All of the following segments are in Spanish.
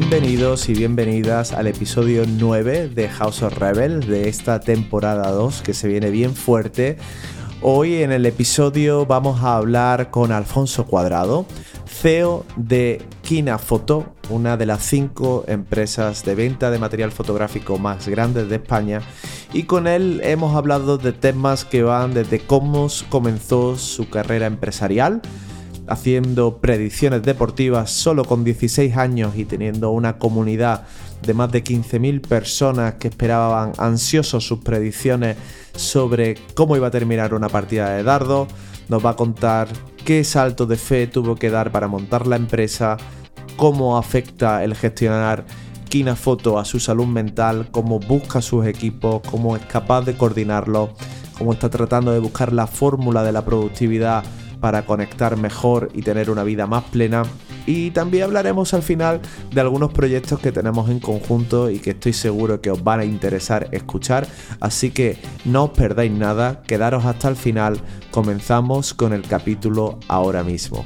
Bienvenidos y bienvenidas al episodio 9 de House of Rebel de esta temporada 2 que se viene bien fuerte. Hoy en el episodio vamos a hablar con Alfonso Cuadrado, CEO de Kina Photo, una de las cinco empresas de venta de material fotográfico más grandes de España. Y con él hemos hablado de temas que van desde cómo comenzó su carrera empresarial, haciendo predicciones deportivas solo con 16 años y teniendo una comunidad de más de 15.000 personas que esperaban ansiosos sus predicciones sobre cómo iba a terminar una partida de dardo. Nos va a contar qué salto de fe tuvo que dar para montar la empresa, cómo afecta el gestionar Kina Foto a su salud mental, cómo busca sus equipos, cómo es capaz de coordinarlos, cómo está tratando de buscar la fórmula de la productividad para conectar mejor y tener una vida más plena. Y también hablaremos al final de algunos proyectos que tenemos en conjunto y que estoy seguro que os van a interesar escuchar. Así que no os perdáis nada, quedaros hasta el final. Comenzamos con el capítulo ahora mismo.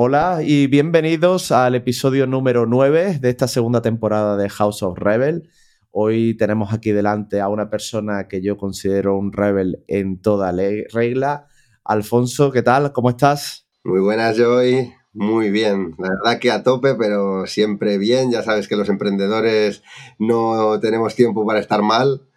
Hola y bienvenidos al episodio número 9 de esta segunda temporada de House of Rebel. Hoy tenemos aquí delante a una persona que yo considero un rebel en toda regla. Alfonso, ¿qué tal? ¿Cómo estás? Muy buenas, Joy. Muy bien, la verdad que a tope, pero siempre bien. Ya sabes que los emprendedores no tenemos tiempo para estar mal.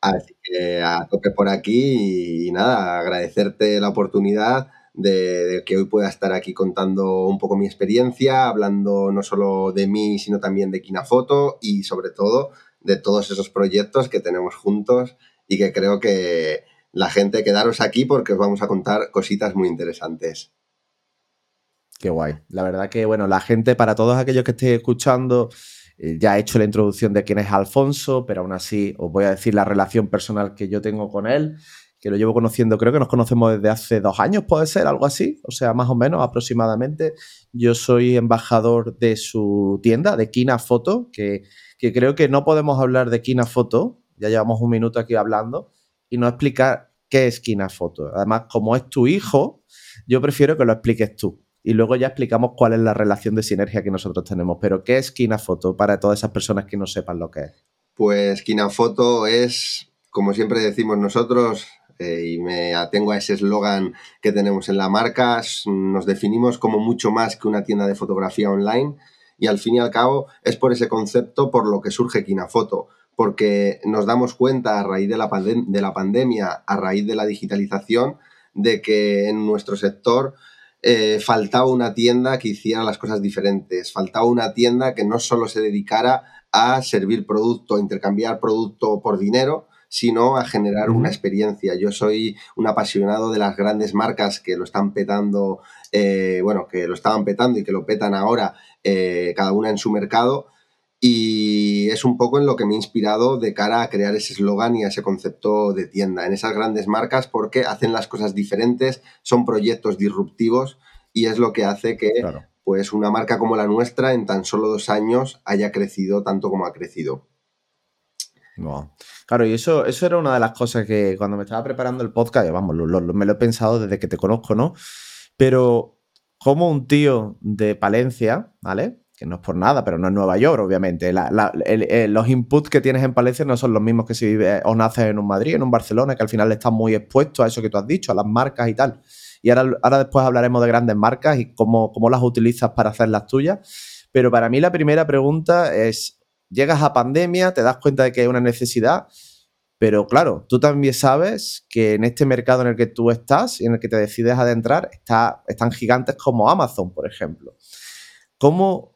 Así que a tope por aquí y, nada, agradecerte la oportunidad de, que hoy pueda estar aquí contando un poco mi experiencia, hablando no solo de mí, sino también de Kinafoto y sobre todo de todos esos proyectos que tenemos juntos y que creo que la gente quedaros aquí porque os vamos a contar cositas muy interesantes. Qué guay. La verdad que, bueno, la gente, para todos aquellos que estéis escuchando, eh, ya he hecho la introducción de quién es Alfonso, pero aún así os voy a decir la relación personal que yo tengo con él que lo llevo conociendo, creo que nos conocemos desde hace dos años, puede ser, algo así, o sea, más o menos aproximadamente. Yo soy embajador de su tienda, de Kina Foto, que, creo que no podemos hablar de Kina Foto, ya llevamos un minuto aquí hablando, y no explicar qué es Kina Foto. Además, como es tu hijo, yo prefiero que lo expliques tú. Y luego ya explicamos cuál es la relación de sinergia que nosotros tenemos. Pero, ¿qué es Kina Foto para todas esas personas que no sepan lo que es? Pues Kina Foto es, como siempre decimos nosotros, eh, y me atengo a ese eslogan que tenemos en la marca, nos definimos como mucho más que una tienda de fotografía online y al fin y al cabo es por ese concepto por lo que surge Kinafoto, porque nos damos cuenta a raíz de la, de la pandemia, a raíz de la digitalización, de que en nuestro sector eh, faltaba una tienda que hiciera las cosas diferentes, faltaba una tienda que no solo se dedicara a servir producto, intercambiar producto por dinero, sino a generar una experiencia. Yo soy un apasionado de las grandes marcas que lo están petando, eh, bueno, que lo estaban petando y que lo petan ahora, eh, cada una en su mercado. Y es un poco en lo que me ha inspirado de cara a crear ese eslogan y a ese concepto de tienda, en esas grandes marcas, porque hacen las cosas diferentes, son proyectos disruptivos y es lo que hace que pues una marca como la nuestra en tan solo dos años haya crecido tanto como ha crecido. Claro, y eso, eso era una de las cosas que cuando me estaba preparando el podcast, vamos, me lo he pensado desde que te conozco, ¿no? Pero como un tío de Palencia, ¿vale? Que no es por nada, pero no es Nueva York, obviamente. los inputs que tienes en Palencia no son los mismos que si vives o naces en un Madrid, en un Barcelona, que al final estás muy expuesto a eso que tú has dicho, a las marcas y tal. Y ahora, ahora después hablaremos de grandes marcas y cómo, cómo las utilizas para hacer las tuyas. Pero para mí la primera pregunta es, llegas a pandemia, te das cuenta de que hay una necesidad, pero claro, tú también sabes que en este mercado en el que tú estás y en el que te decides adentrar, está, están gigantes como Amazon, por ejemplo. ¿Cómo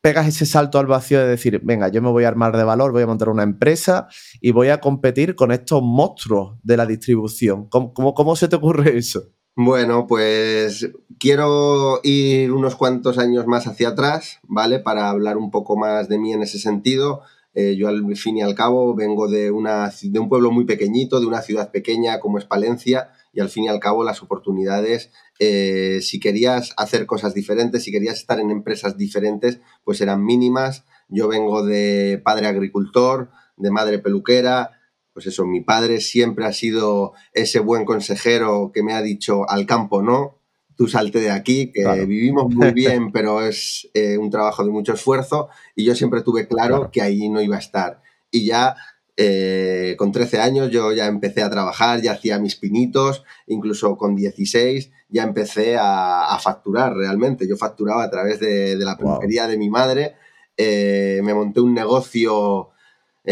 pegas ese salto al vacío de decir, venga, yo me voy a armar de valor, voy a montar una empresa y voy a competir con estos monstruos de la distribución? ¿Cómo, cómo se te ocurre eso? Bueno, pues quiero ir unos cuantos años más hacia atrás, ¿vale? Para hablar un poco más de mí en ese sentido. Eh, yo al fin y al cabo vengo de, una, de un pueblo muy pequeñito, de una ciudad pequeña como es Palencia, y al fin y al cabo las oportunidades, eh, si querías hacer cosas diferentes, si querías estar en empresas diferentes, pues eran mínimas. Yo vengo de padre agricultor, de madre peluquera, pues eso, mi padre siempre ha sido ese buen consejero que me ha dicho al campo no, tú salte de aquí, que vivimos muy bien, pero es eh, un trabajo de mucho esfuerzo y yo siempre tuve claro, que ahí no iba a estar. Y ya eh, con 13 años yo ya empecé a trabajar, ya hacía mis pinitos, incluso con 16 ya empecé a, facturar realmente. Yo facturaba a través de, la peluquería de mi madre, eh, me monté un negocio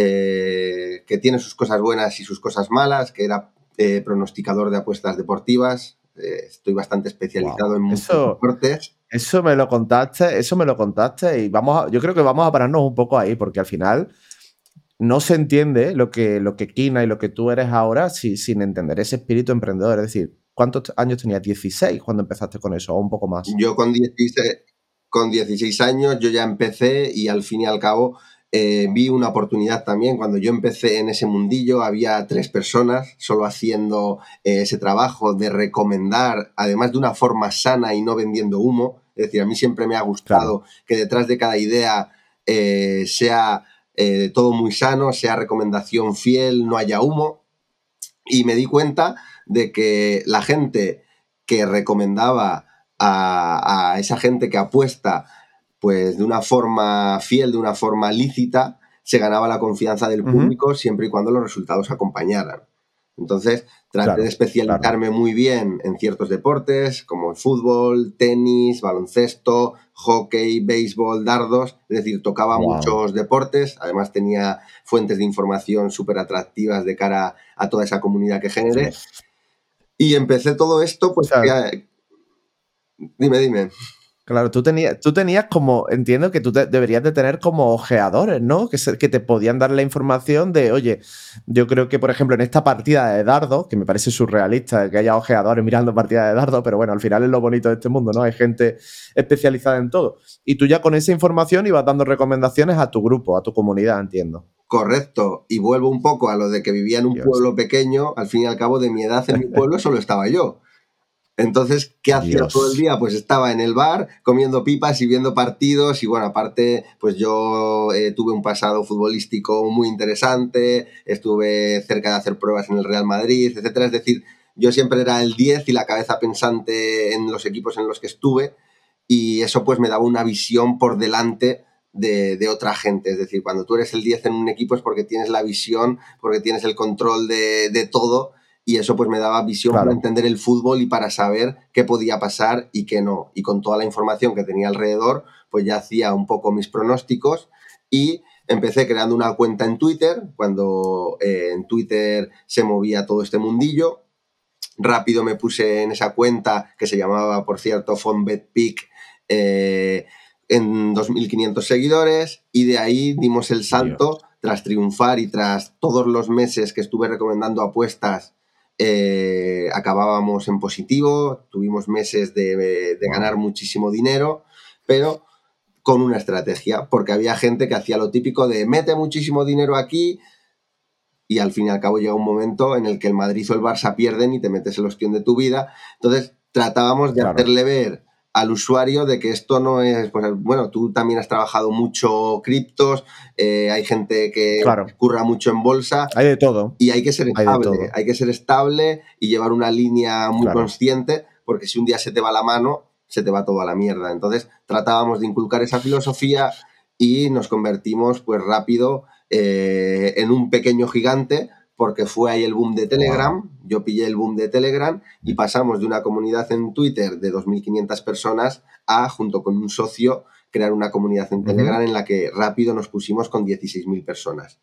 que tiene sus cosas buenas y sus cosas malas, que era pronosticador de apuestas deportivas, eh, estoy bastante especializado en muchos deportes. Eso me lo contaste, eso me lo contaste y vamos yo creo que vamos a pararnos un poco ahí porque al final no se entiende lo que, lo que Kina y lo que tú eres ahora sin entender ese espíritu emprendedor. Es decir, ¿cuántos años tenías? ¿16 cuando empezaste con eso o un poco más? Yo con 16, con 16 años yo ya empecé y al fin y al cabo eh, vi una oportunidad también. Cuando yo empecé en ese mundillo, había tres personas solo haciendo eh, ese trabajo de recomendar, además de una forma sana y no vendiendo humo. Es decir, a mí siempre me ha gustado que detrás de cada idea eh, sea todo muy sano, sea recomendación fiel, no haya humo. Y me di cuenta de que la gente que recomendaba a, a esa gente que apuesta pues de una forma fiel, de una forma lícita, se ganaba la confianza del público siempre y cuando los resultados acompañaran. Entonces, traté de especializarme muy bien en ciertos deportes como el fútbol, tenis, baloncesto, hockey, béisbol, dardos, es decir, tocaba muchos deportes, además tenía fuentes de información súper atractivas de cara a toda esa comunidad que generé. Y empecé todo esto, pues... Dime, dime. Claro, tú tenías, tú tenías como, entiendo que tú deberías de tener como ojeadores, ¿no? Que, que te podían dar la información de, oye, yo creo que, por ejemplo, en esta partida de dardo, que me parece surrealista que haya ojeadores mirando partidas de dardo, pero bueno, al final es lo bonito de este mundo, ¿no? Hay gente especializada en todo. Y tú ya con esa información ibas dando recomendaciones a tu grupo, a tu comunidad, entiendo. Correcto. Y vuelvo un poco a lo de que vivía en un pueblo pequeño, al fin y al cabo de mi edad en mi pueblo solo estaba yo. Entonces, ¿qué hacía todo el día? Pues estaba en el bar comiendo pipas y viendo partidos y bueno, aparte, pues yo eh, tuve un pasado futbolístico muy interesante, estuve cerca de hacer pruebas en el Real Madrid, etcétera. Es decir, yo siempre era el 10 y la cabeza pensante en los equipos en los que estuve y eso pues me daba una visión por delante de, otra gente. Es decir, cuando tú eres el 10 en un equipo es porque tienes la visión, porque tienes el control de, de todo y eso pues me daba visión para entender el fútbol y para saber qué podía pasar y qué no. Y con toda la información que tenía alrededor, pues ya hacía un poco mis pronósticos y empecé creando una cuenta en Twitter, cuando eh, en Twitter se movía todo este mundillo. Rápido me puse en esa cuenta que se llamaba, por cierto, FonBetPick, eh, en 2.500 seguidores y de ahí dimos el salto tras triunfar y tras todos los meses que estuve recomendando apuestas eh, acabábamos en positivo, tuvimos meses de, ganar muchísimo dinero, pero con una estrategia, porque había gente que hacía lo típico de mete muchísimo dinero aquí y al fin y al cabo llega un momento en el que el Madrid o el Barça pierden y te metes el ostión de tu vida. Entonces tratábamos de hacerle ver al usuario de que esto no es, pues, bueno, tú también has trabajado mucho criptos, eh, hay gente que curra mucho en bolsa. Hay de todo. Y hay que ser estable, hay, que ser estable y llevar una línea muy consciente, porque si un día se te va la mano, se te va todo a la mierda. Entonces tratábamos de inculcar esa filosofía y nos convertimos pues rápido eh, en un pequeño gigante porque fue ahí el boom de Telegram, yo pillé el boom de Telegram y pasamos de una comunidad en Twitter de 2.500 personas a, junto con un socio, crear una comunidad en Telegram en la que rápido nos pusimos con 16.000 personas.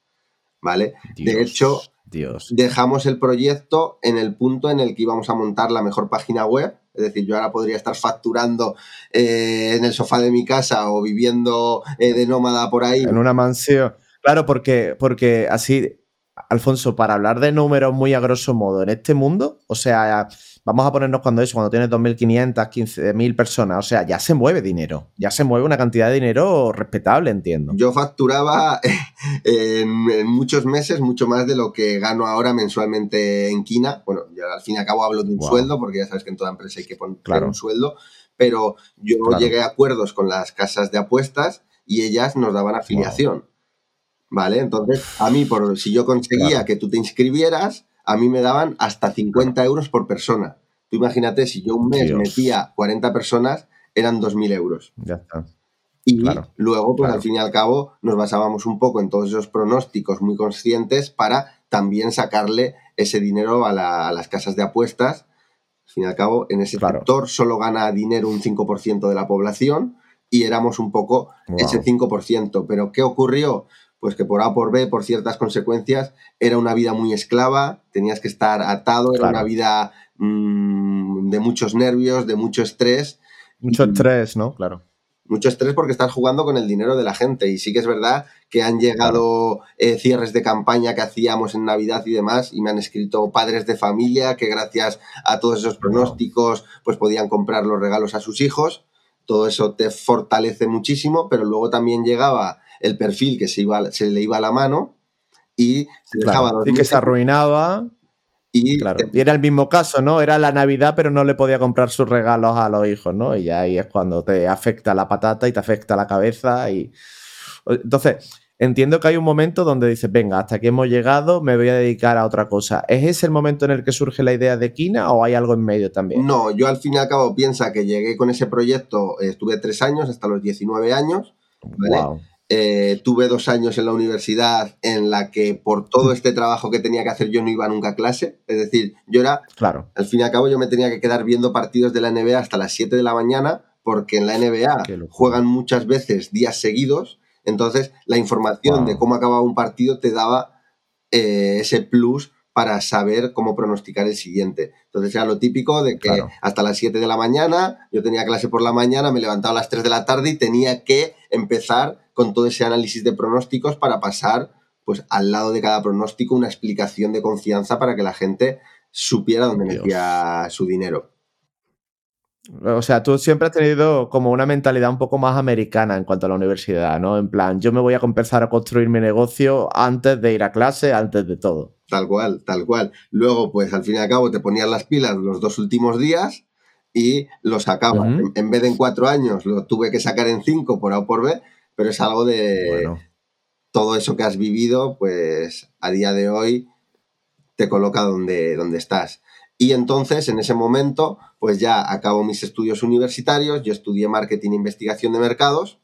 ¿Vale? de hecho, Dios. dejamos el proyecto en el punto en el que íbamos a montar la mejor página web. Es decir, yo ahora podría estar facturando eh, en el sofá de mi casa o viviendo eh, de nómada por ahí. En una mansión. Claro, porque, porque así Alfonso, para hablar de números muy a grosso modo, en este mundo, o sea, vamos a ponernos cuando eso, cuando tienes 2.500, 15.000 personas, o sea, ya se mueve dinero, ya se mueve una cantidad de dinero respetable, entiendo. Yo facturaba en, muchos meses mucho más de lo que gano ahora mensualmente en Quina. Bueno, yo al fin y al cabo hablo de un sueldo, porque ya sabes que en toda empresa hay que poner un sueldo, pero yo llegué a acuerdos con las casas de apuestas y ellas nos daban afiliación. ¿Vale? Entonces, a mí, por, si yo conseguía que tú te inscribieras, a mí me daban hasta 50 euros por persona. Tú imagínate, si yo un mes metía 40 personas, eran 2.000 euros. Ya está. Y luego, pues al fin y al cabo, nos basábamos un poco en todos esos pronósticos muy conscientes para también sacarle ese dinero a, las casas de apuestas. Al fin y al cabo, en ese sector solo gana dinero un 5% de la población y éramos un poco ese 5%. Pero ¿qué ocurrió? Pues que por A por B, por ciertas consecuencias, era una vida muy esclava, tenías que estar atado, era una vida mm, de muchos nervios, de mucho estrés. Mucho estrés, ¿no? Claro mucho estrés porque estás jugando con el dinero de la gente. Y sí que es verdad que han llegado eh, cierres de campaña que hacíamos en Navidad y demás, y me han escrito padres de familia que gracias a todos esos pronósticos, pues podían comprar los regalos a sus hijos. Todo eso te fortalece muchísimo, pero luego también llegaba el perfil que se, iba, se le iba a la mano y se dejaba Y que se arruinaba. Y, era el mismo caso, ¿no? Era la Navidad, pero no le podía comprar sus regalos a los hijos, ¿no? Y ahí es cuando te afecta la patata y te afecta la cabeza. Y... Entonces, entiendo que hay un momento donde dices, venga, hasta aquí hemos llegado, me voy a dedicar a otra cosa. ¿Es ese el momento en el que surge la idea de Kina o hay algo en medio también? No, yo al fin y al cabo piensa que llegué con ese proyecto, estuve tres años, hasta los 19 años. ¿vale? Eh, tuve dos años en la universidad en la que por todo este trabajo que tenía que hacer yo no iba nunca a clase. Es decir, yo era, claro. al fin y al cabo yo me tenía que quedar viendo partidos de la NBA hasta las 7 de la mañana porque en la NBA juegan muchas veces días seguidos. Entonces la información de cómo acababa un partido te daba eh, ese plus para saber cómo pronosticar el siguiente. Entonces era lo típico de que hasta las 7 de la mañana, yo tenía clase por la mañana, me levantaba a las 3 de la tarde y tenía que empezar con todo ese análisis de pronósticos para pasar pues al lado de cada pronóstico una explicación de confianza para que la gente supiera dónde metía su dinero. O sea, tú siempre has tenido como una mentalidad un poco más americana en cuanto a la universidad, ¿no? En plan, yo me voy a empezar a construir mi negocio antes de ir a clase, antes de todo. Tal cual, tal cual. Luego, pues al fin y al cabo te ponías las pilas los dos últimos días y lo sacabas. en, vez de en cuatro años, lo tuve que sacar en cinco por A o por B, pero es algo de todo eso que has vivido, pues a día de hoy te coloca donde, donde estás. Y entonces, en ese momento, pues ya acabo mis estudios universitarios, yo estudié marketing e investigación de mercados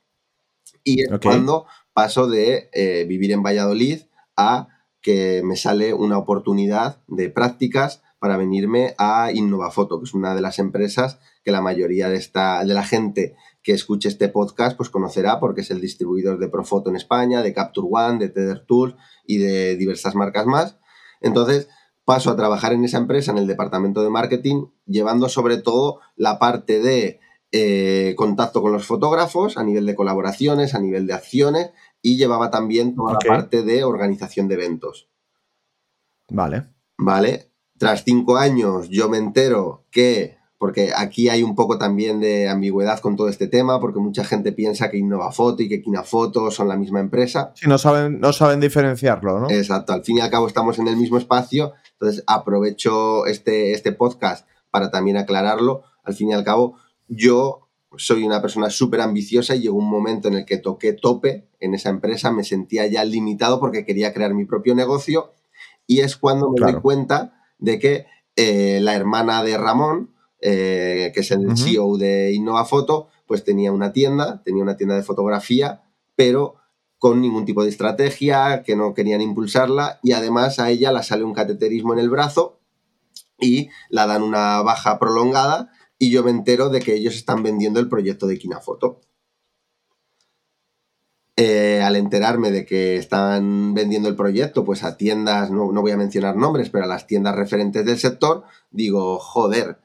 y es cuando paso de eh, vivir en Valladolid a que me sale una oportunidad de prácticas para venirme a Innovafoto, que es una de las empresas que la mayoría de, esta, de la gente que escuche este podcast pues conocerá porque es el distribuidor de Profoto en España, de Capture One, de Tether Tools y de diversas marcas más. Entonces, paso a trabajar en esa empresa, en el departamento de marketing, llevando sobre todo la parte de eh, contacto con los fotógrafos a nivel de colaboraciones, a nivel de acciones y llevaba también toda la parte de organización de eventos. Vale. Vale. Tras cinco años yo me entero que, porque aquí hay un poco también de ambigüedad con todo este tema, porque mucha gente piensa que Innovafoto y que Kinafoto son la misma empresa. Sí, no saben, no saben diferenciarlo, ¿no? Exacto, al fin y al cabo estamos en el mismo espacio entonces, aprovecho este, este podcast para también aclararlo. Al fin y al cabo, yo soy una persona súper ambiciosa y llegó un momento en el que toqué tope en esa empresa, me sentía ya limitado porque quería crear mi propio negocio y es cuando me doy cuenta de que eh, la hermana de Ramón, eh, que es el CEO de Innova Foto, pues tenía una tienda, tenía una tienda de fotografía, pero con ningún tipo de estrategia, que no querían impulsarla y además a ella la sale un cateterismo en el brazo y la dan una baja prolongada y yo me entero de que ellos están vendiendo el proyecto de Kinafoto. Eh, al enterarme de que están vendiendo el proyecto, pues a tiendas, no, no voy a mencionar nombres, pero a las tiendas referentes del sector, digo, joder,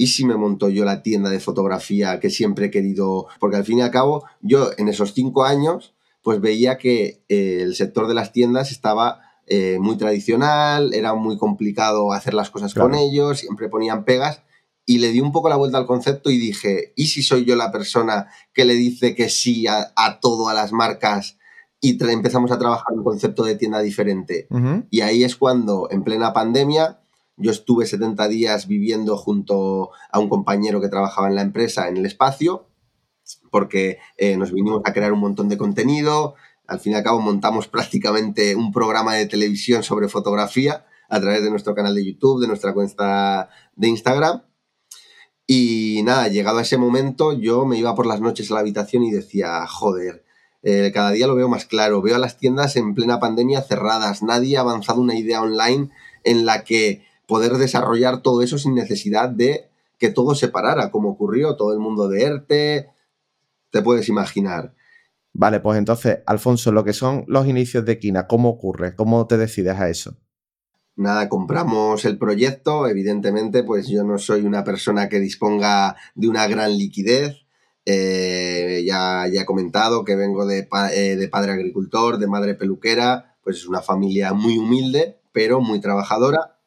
¿y si me monto yo la tienda de fotografía que siempre he querido? Porque al fin y al cabo, yo en esos cinco años pues veía que eh, el sector de las tiendas estaba eh, muy tradicional, era muy complicado hacer las cosas con ellos, siempre ponían pegas y le di un poco la vuelta al concepto y dije, ¿y si soy yo la persona que le dice que sí a, todo a las marcas y empezamos a trabajar un concepto de tienda diferente? Y ahí es cuando, en plena pandemia, yo estuve 70 días viviendo junto a un compañero que trabajaba en la empresa en el espacio porque eh, nos vinimos a crear un montón de contenido. Al fin y al cabo montamos prácticamente un programa de televisión sobre fotografía a través de nuestro canal de YouTube, de nuestra cuenta de Instagram. Y nada, llegado a ese momento, yo me iba por las noches a la habitación y decía, joder, eh, cada día lo veo más claro, veo a las tiendas en plena pandemia cerradas, nadie ha avanzado una idea online en la que poder desarrollar todo eso sin necesidad de que todo se parara, como ocurrió todo el mundo de ERTE, te puedes imaginar. Vale, pues entonces, Alfonso, lo que son los inicios de Kina, ¿cómo ocurre? ¿Cómo te decides a eso? nada, compramos el proyecto. Evidentemente, pues yo no soy una persona que disponga de una gran liquidez. Eh, ya, ya, he comentado que vengo de, eh, de, padre agricultor, de madre peluquera, pues es una familia muy humilde, pero muy trabajadora.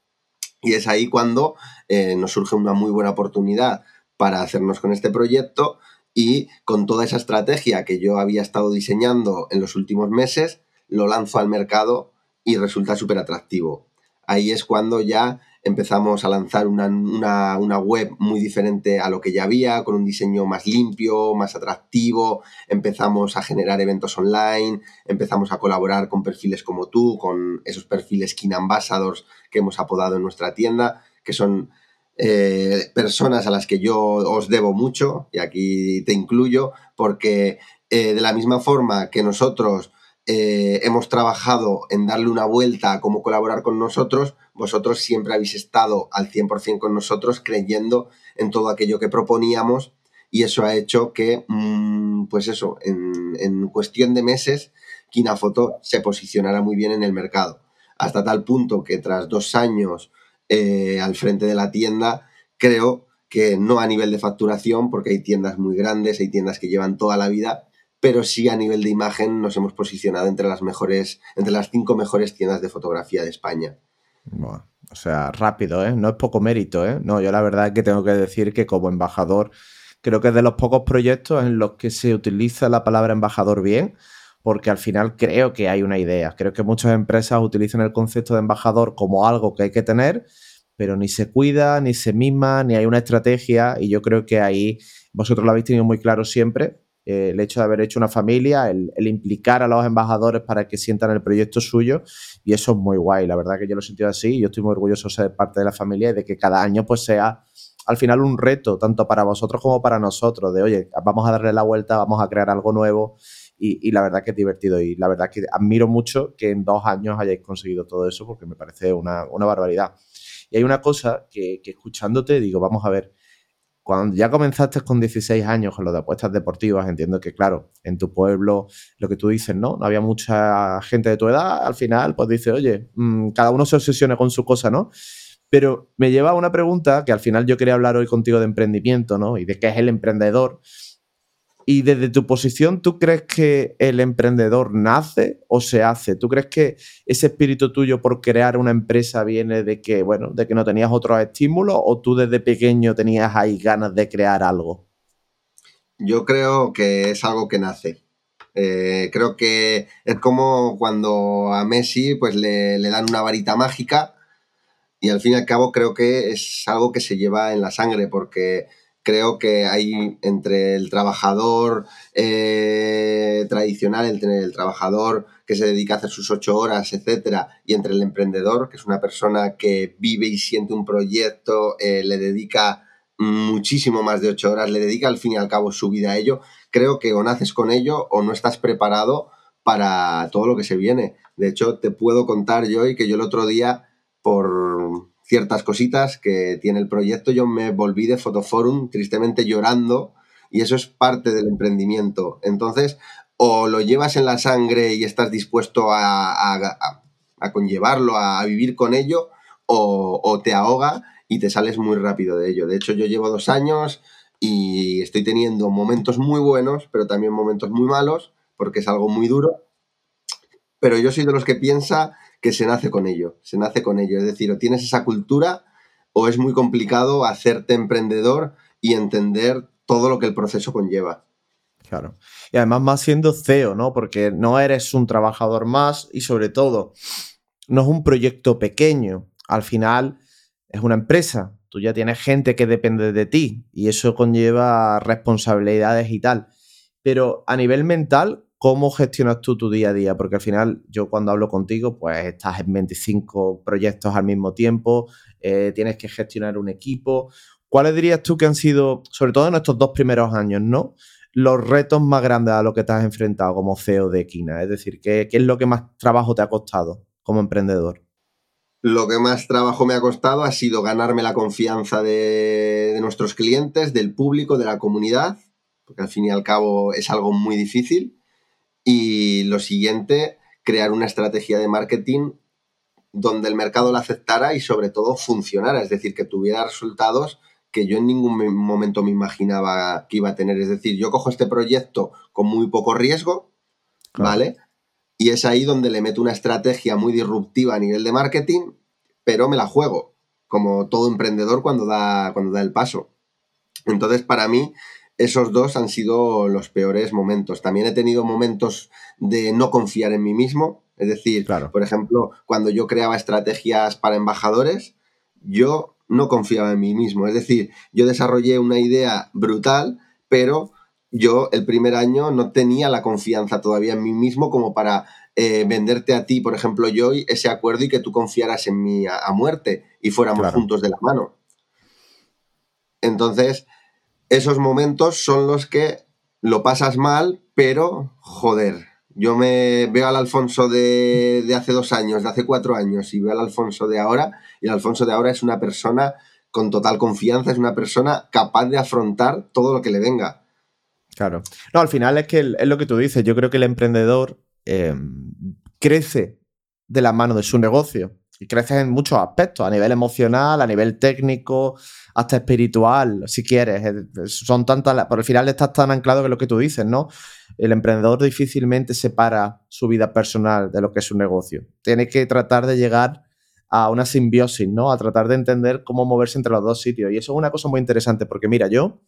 Y es ahí cuando eh, nos surge una muy buena oportunidad para hacernos con este proyecto y con toda esa estrategia que yo había estado diseñando en los últimos meses, lo lanzo al mercado y resulta súper atractivo. Ahí es cuando ya empezamos a lanzar una, web muy diferente a lo que ya había, con un diseño más limpio, más atractivo, empezamos a generar eventos online, empezamos a colaborar con perfiles como tú, con esos perfiles Skin Ambassadors que hemos apodado en nuestra tienda, que son eh, personas a las que yo os debo mucho, y aquí te incluyo, porque eh, de la misma forma que nosotros eh, hemos trabajado en darle una vuelta a cómo colaborar con nosotros, vosotros siempre habéis estado al 100% con nosotros creyendo en todo aquello que proponíamos y eso ha hecho que, mm, pues eso, en, cuestión de meses, Kinafoto se posicionara muy bien en el mercado. Hasta tal punto que tras dos años eh, al frente de la tienda, creo que no a nivel de facturación, porque hay tiendas muy grandes, hay tiendas que llevan toda la vida, pero sí a nivel de imagen nos hemos posicionado entre las mejores, entre las cinco mejores tiendas de fotografía de España. o sea, rápido, ¿eh? No es poco mérito, ¿eh? No, yo la verdad es que tengo que decir que como embajador, creo que es de los pocos proyectos en los que se utiliza la palabra embajador bien, porque al final creo que hay una idea. Creo que muchas empresas utilizan el concepto de embajador como algo que hay que tener, pero ni se cuida, ni se mima, ni hay una estrategia, y yo creo que ahí vosotros lo habéis tenido muy claro siempre, eh, el hecho de haber hecho una familia, el, implicar a los embajadores para que sientan el proyecto suyo y eso es muy guay, la verdad que yo lo he sentido así y yo estoy muy orgulloso de ser parte de la familia y de que cada año pues sea al final un reto, tanto para vosotros como para nosotros, de oye, vamos a darle la vuelta, vamos a crear algo nuevo y, la verdad que es divertido y la verdad que admiro mucho que en dos años hayáis conseguido todo eso porque me parece una, barbaridad. Y hay una cosa que, que escuchándote digo, vamos a ver, cuando ya comenzaste con 16 años con lo de apuestas deportivas, entiendo que, claro, en tu pueblo, lo que tú dices, ¿no? No había mucha gente de tu edad, al final, pues dice, oye, mm, cada uno se obsesiona con su cosa, ¿no? Pero me lleva a una pregunta que al final yo quería hablar hoy contigo de emprendimiento, ¿no? Y de qué es el emprendedor. Y desde tu posición, ¿tú crees que el emprendedor nace o se hace? ¿Tú crees que ese espíritu tuyo por crear una empresa viene de que, bueno, de que no tenías otros estímulos o tú desde pequeño tenías ahí ganas de crear algo? Yo creo que es algo que nace. Eh, creo que es como cuando a Messi pues le, le dan una varita mágica y al fin y al cabo creo que es algo que se lleva en la sangre porque creo que hay entre el trabajador eh, tradicional, entre el trabajador que se dedica a hacer sus ocho horas, etcétera, y entre el emprendedor, que es una persona que vive y siente un proyecto, eh, le dedica muchísimo más de ocho horas, le dedica al fin y al cabo su vida a ello, creo que o naces con ello o no estás preparado para todo lo que se viene. De hecho, te puedo contar yo y que yo el otro día, por ciertas cositas que tiene el proyecto, yo me volví de Fotoforum tristemente llorando y eso es parte del emprendimiento. Entonces, o lo llevas en la sangre y estás dispuesto a, a, conllevarlo, a vivir con ello, o, te ahoga y te sales muy rápido de ello. De hecho, yo llevo dos años y estoy teniendo momentos muy buenos, pero también momentos muy malos, porque es algo muy duro. Pero yo soy de los que piensa que se nace con ello, se nace con ello. Es decir, o tienes esa cultura o es muy complicado hacerte emprendedor y entender todo lo que el proceso conlleva. Claro. Y además más siendo CEO, ¿no? Porque no eres un trabajador más y sobre todo no es un proyecto pequeño. Al final es una empresa. Tú ya tienes gente que depende de ti y eso conlleva responsabilidades y tal. Pero a nivel mental, ¿Cómo gestionas tú tu día a día? Porque al final yo cuando hablo contigo, pues estás en 25 proyectos al mismo tiempo, eh, tienes que gestionar un equipo. ¿cuáles dirías tú que han sido, sobre todo en estos dos primeros años, ¿no? Los retos más grandes a los que te has enfrentado como CEO de Equina. Es decir, ¿qué, qué es lo que más trabajo te ha costado como emprendedor? Lo que más trabajo me ha costado ha sido ganarme la confianza de, nuestros clientes, del público, de la comunidad, porque al fin y al cabo es algo muy difícil. Y lo siguiente, crear una estrategia de marketing donde el mercado la aceptara y sobre todo funcionara, es decir, que tuviera resultados que yo en ningún momento me imaginaba que iba a tener. Es decir, yo cojo este proyecto con muy poco riesgo, ¿vale? Y es ahí donde le meto una estrategia muy disruptiva a nivel de marketing, pero me la juego, como todo emprendedor cuando da, cuando da el paso. Entonces, para mí, esos dos han sido los peores momentos. También he tenido momentos de no confiar en mí mismo. Es decir, por ejemplo, cuando yo creaba estrategias para embajadores, yo no confiaba en mí mismo. Es decir, yo desarrollé una idea brutal, pero yo el primer año no tenía la confianza todavía en mí mismo como para eh, venderte a ti, por ejemplo, yo ese acuerdo y que tú confiaras en mí a, muerte y fuéramos juntos de la mano. Entonces, esos momentos son los que lo pasas mal, pero joder, yo me veo al Alfonso de, hace dos años, de hace cuatro años, y veo al Alfonso de ahora, y el Alfonso de ahora es una persona con total confianza, es una persona capaz de afrontar todo lo que le venga. Claro. No, al final es que es lo que tú dices. Yo creo que el emprendedor em, crece de la mano de su negocio y crece en muchos aspectos, a nivel emocional, a nivel técnico, hasta espiritual, si quieres. Son tantas, por el final estás tan anclado que lo que tú dices, ¿no? El emprendedor difícilmente separa su vida personal de lo que es su negocio. Tiene que tratar de llegar a una simbiosis, ¿no? A tratar de entender cómo moverse entre los dos sitios. Y eso es una cosa muy interesante porque, mira, yo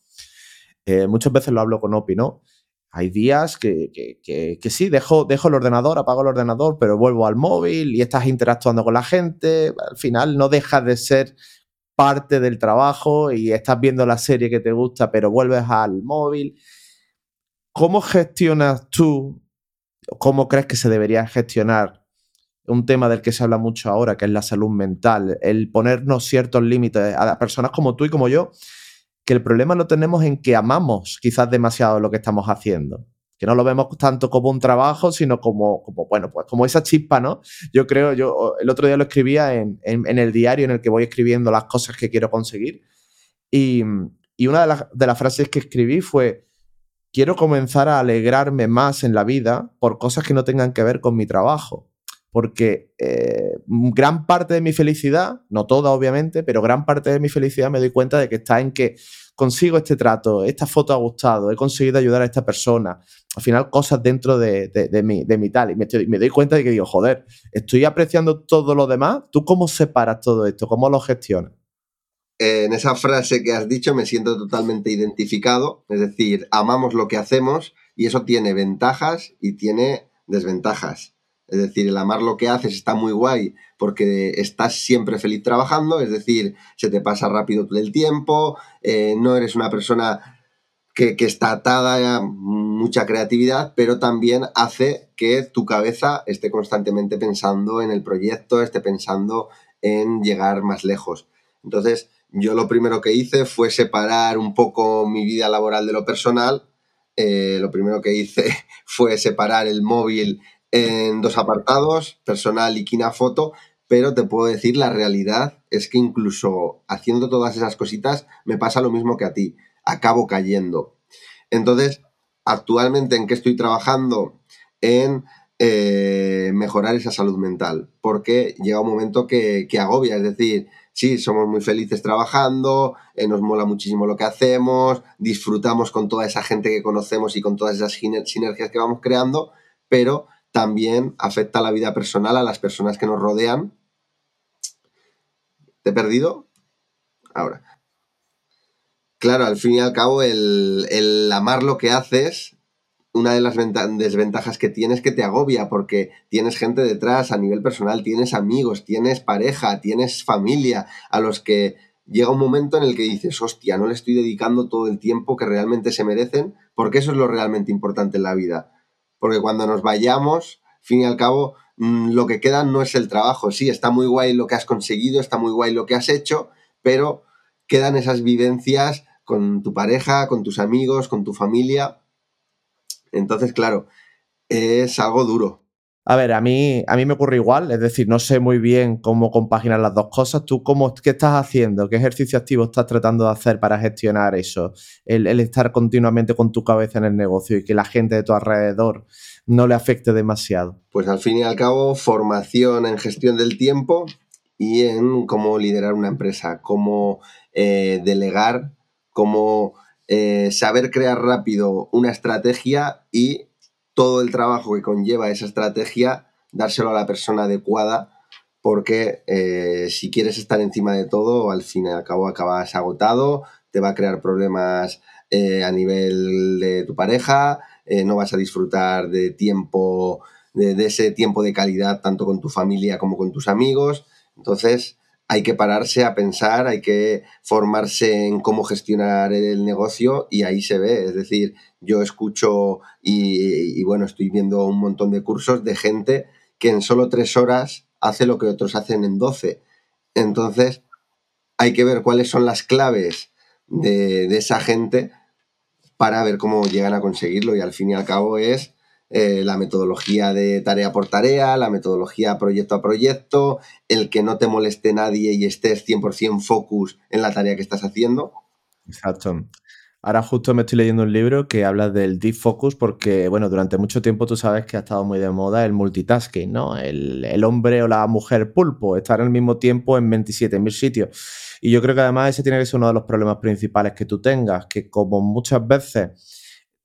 eh, muchas veces lo hablo con Opi, ¿no? Hay días que, sí, dejo, dejo el ordenador, apago el ordenador, pero vuelvo al móvil y estás interactuando con la gente. Al final no dejas de ser parte del trabajo y estás viendo la serie que te gusta, pero vuelves al móvil. ¿Cómo gestionas tú, cómo crees que se debería gestionar un tema del que se habla mucho ahora, que es la salud mental, el ponernos ciertos límites a personas como tú y como yo, que el problema lo tenemos en que amamos quizás demasiado lo que estamos haciendo. Que no lo vemos tanto como un trabajo, sino como, como bueno, pues como esa chispa, ¿no? Yo creo, yo el otro día lo escribía en, el diario en el que voy escribiendo las cosas que quiero conseguir. Y, una de de las frases que escribí fue, quiero comenzar a alegrarme más en la vida por cosas que no tengan que ver con mi trabajo porque eh, gran parte de mi felicidad, no toda obviamente, pero gran parte de mi felicidad me doy cuenta de que está en que consigo este trato, esta foto ha gustado, he conseguido ayudar a esta persona. Al final, cosas dentro de, mi, de mi, tal. Y me, doy cuenta de que digo, joder, estoy apreciando todo lo demás. ¿Tú cómo separas todo esto? ¿Cómo lo gestionas? En esa frase que has dicho me siento totalmente identificado. Es decir, amamos lo que hacemos y eso tiene ventajas y tiene desventajas. Es decir, el amar lo que haces está muy guay porque estás siempre feliz trabajando, es decir, se te pasa rápido todo el tiempo, eh, no eres una persona que, está atada a mucha creatividad, pero también hace que tu cabeza esté constantemente pensando en el proyecto, esté pensando en llegar más lejos. Entonces, yo lo primero que hice fue separar un poco mi vida laboral de lo personal. Eh, lo primero que hice fue separar el móvil en dos apartados, personal y Kina Foto, pero te puedo decir la realidad es que incluso haciendo todas esas cositas me pasa lo mismo que a ti, acabo cayendo. Entonces, actualmente en qué estoy trabajando? En eh, mejorar esa salud mental, porque llega un momento que, agobia, es decir, sí, somos muy felices trabajando, eh, nos mola muchísimo lo que hacemos, disfrutamos con toda esa gente que conocemos y con todas esas sinergias que vamos creando, pero también afecta a la vida personal, a las personas que nos rodean. ¿Te he perdido? Ahora. Claro, al fin y al cabo, el, amar lo que haces, una de las desventajas que tienes es que te agobia porque tienes gente detrás a nivel personal, tienes amigos, tienes pareja, tienes familia, a los que llega un momento en el que dices, hostia, no le estoy dedicando todo el tiempo que realmente se merecen, porque eso es lo realmente importante en la vida porque cuando nos vayamos, fin y al cabo, mm, lo que queda no es el trabajo. Sí, está muy guay lo que has conseguido, está muy guay lo que has hecho, pero quedan esas vivencias con tu pareja, con tus amigos, con tu familia. Entonces, claro, es algo duro. A ver, a mí, a mí me ocurre igual, es decir, no sé muy bien cómo compaginar las dos cosas. ¿Tú cómo, qué estás haciendo? ¿Qué ejercicio activo estás tratando de hacer para gestionar eso? El, estar continuamente con tu cabeza en el negocio y que la gente de tu alrededor no le afecte demasiado. Pues al fin y al cabo, formación en gestión del tiempo y en cómo liderar una empresa, cómo eh, delegar, cómo eh, saber crear rápido una estrategia y todo el trabajo que conlleva esa estrategia, dárselo a la persona adecuada, porque eh, si quieres estar encima de todo, al fin y al cabo acabas agotado, te va a crear problemas eh, a nivel de tu pareja, eh, no vas a disfrutar de tiempo, de, de ese tiempo de calidad tanto con tu familia como con tus amigos. Entonces, hay que pararse a pensar, hay que formarse en cómo gestionar el negocio y ahí se ve. Es decir, yo escucho y, bueno, estoy viendo un montón de cursos de gente que en solo tres horas hace lo que otros hacen en doce. Entonces, hay que ver cuáles son las claves de, de esa gente para ver cómo llegan a conseguirlo y al fin y al cabo es eh, la metodología de tarea por tarea, la metodología proyecto a proyecto, el que no te moleste nadie y estés 100% focus en la tarea que estás haciendo. Exacto. Ahora justo me estoy leyendo un libro que habla del deep focus porque, bueno, durante mucho tiempo tú sabes que ha estado muy de moda el multitasking, ¿no? El, el hombre o la mujer pulpo, estar al mismo tiempo en 27.000 sitios. Y yo creo que además ese tiene que ser uno de los problemas principales que tú tengas, que como muchas veces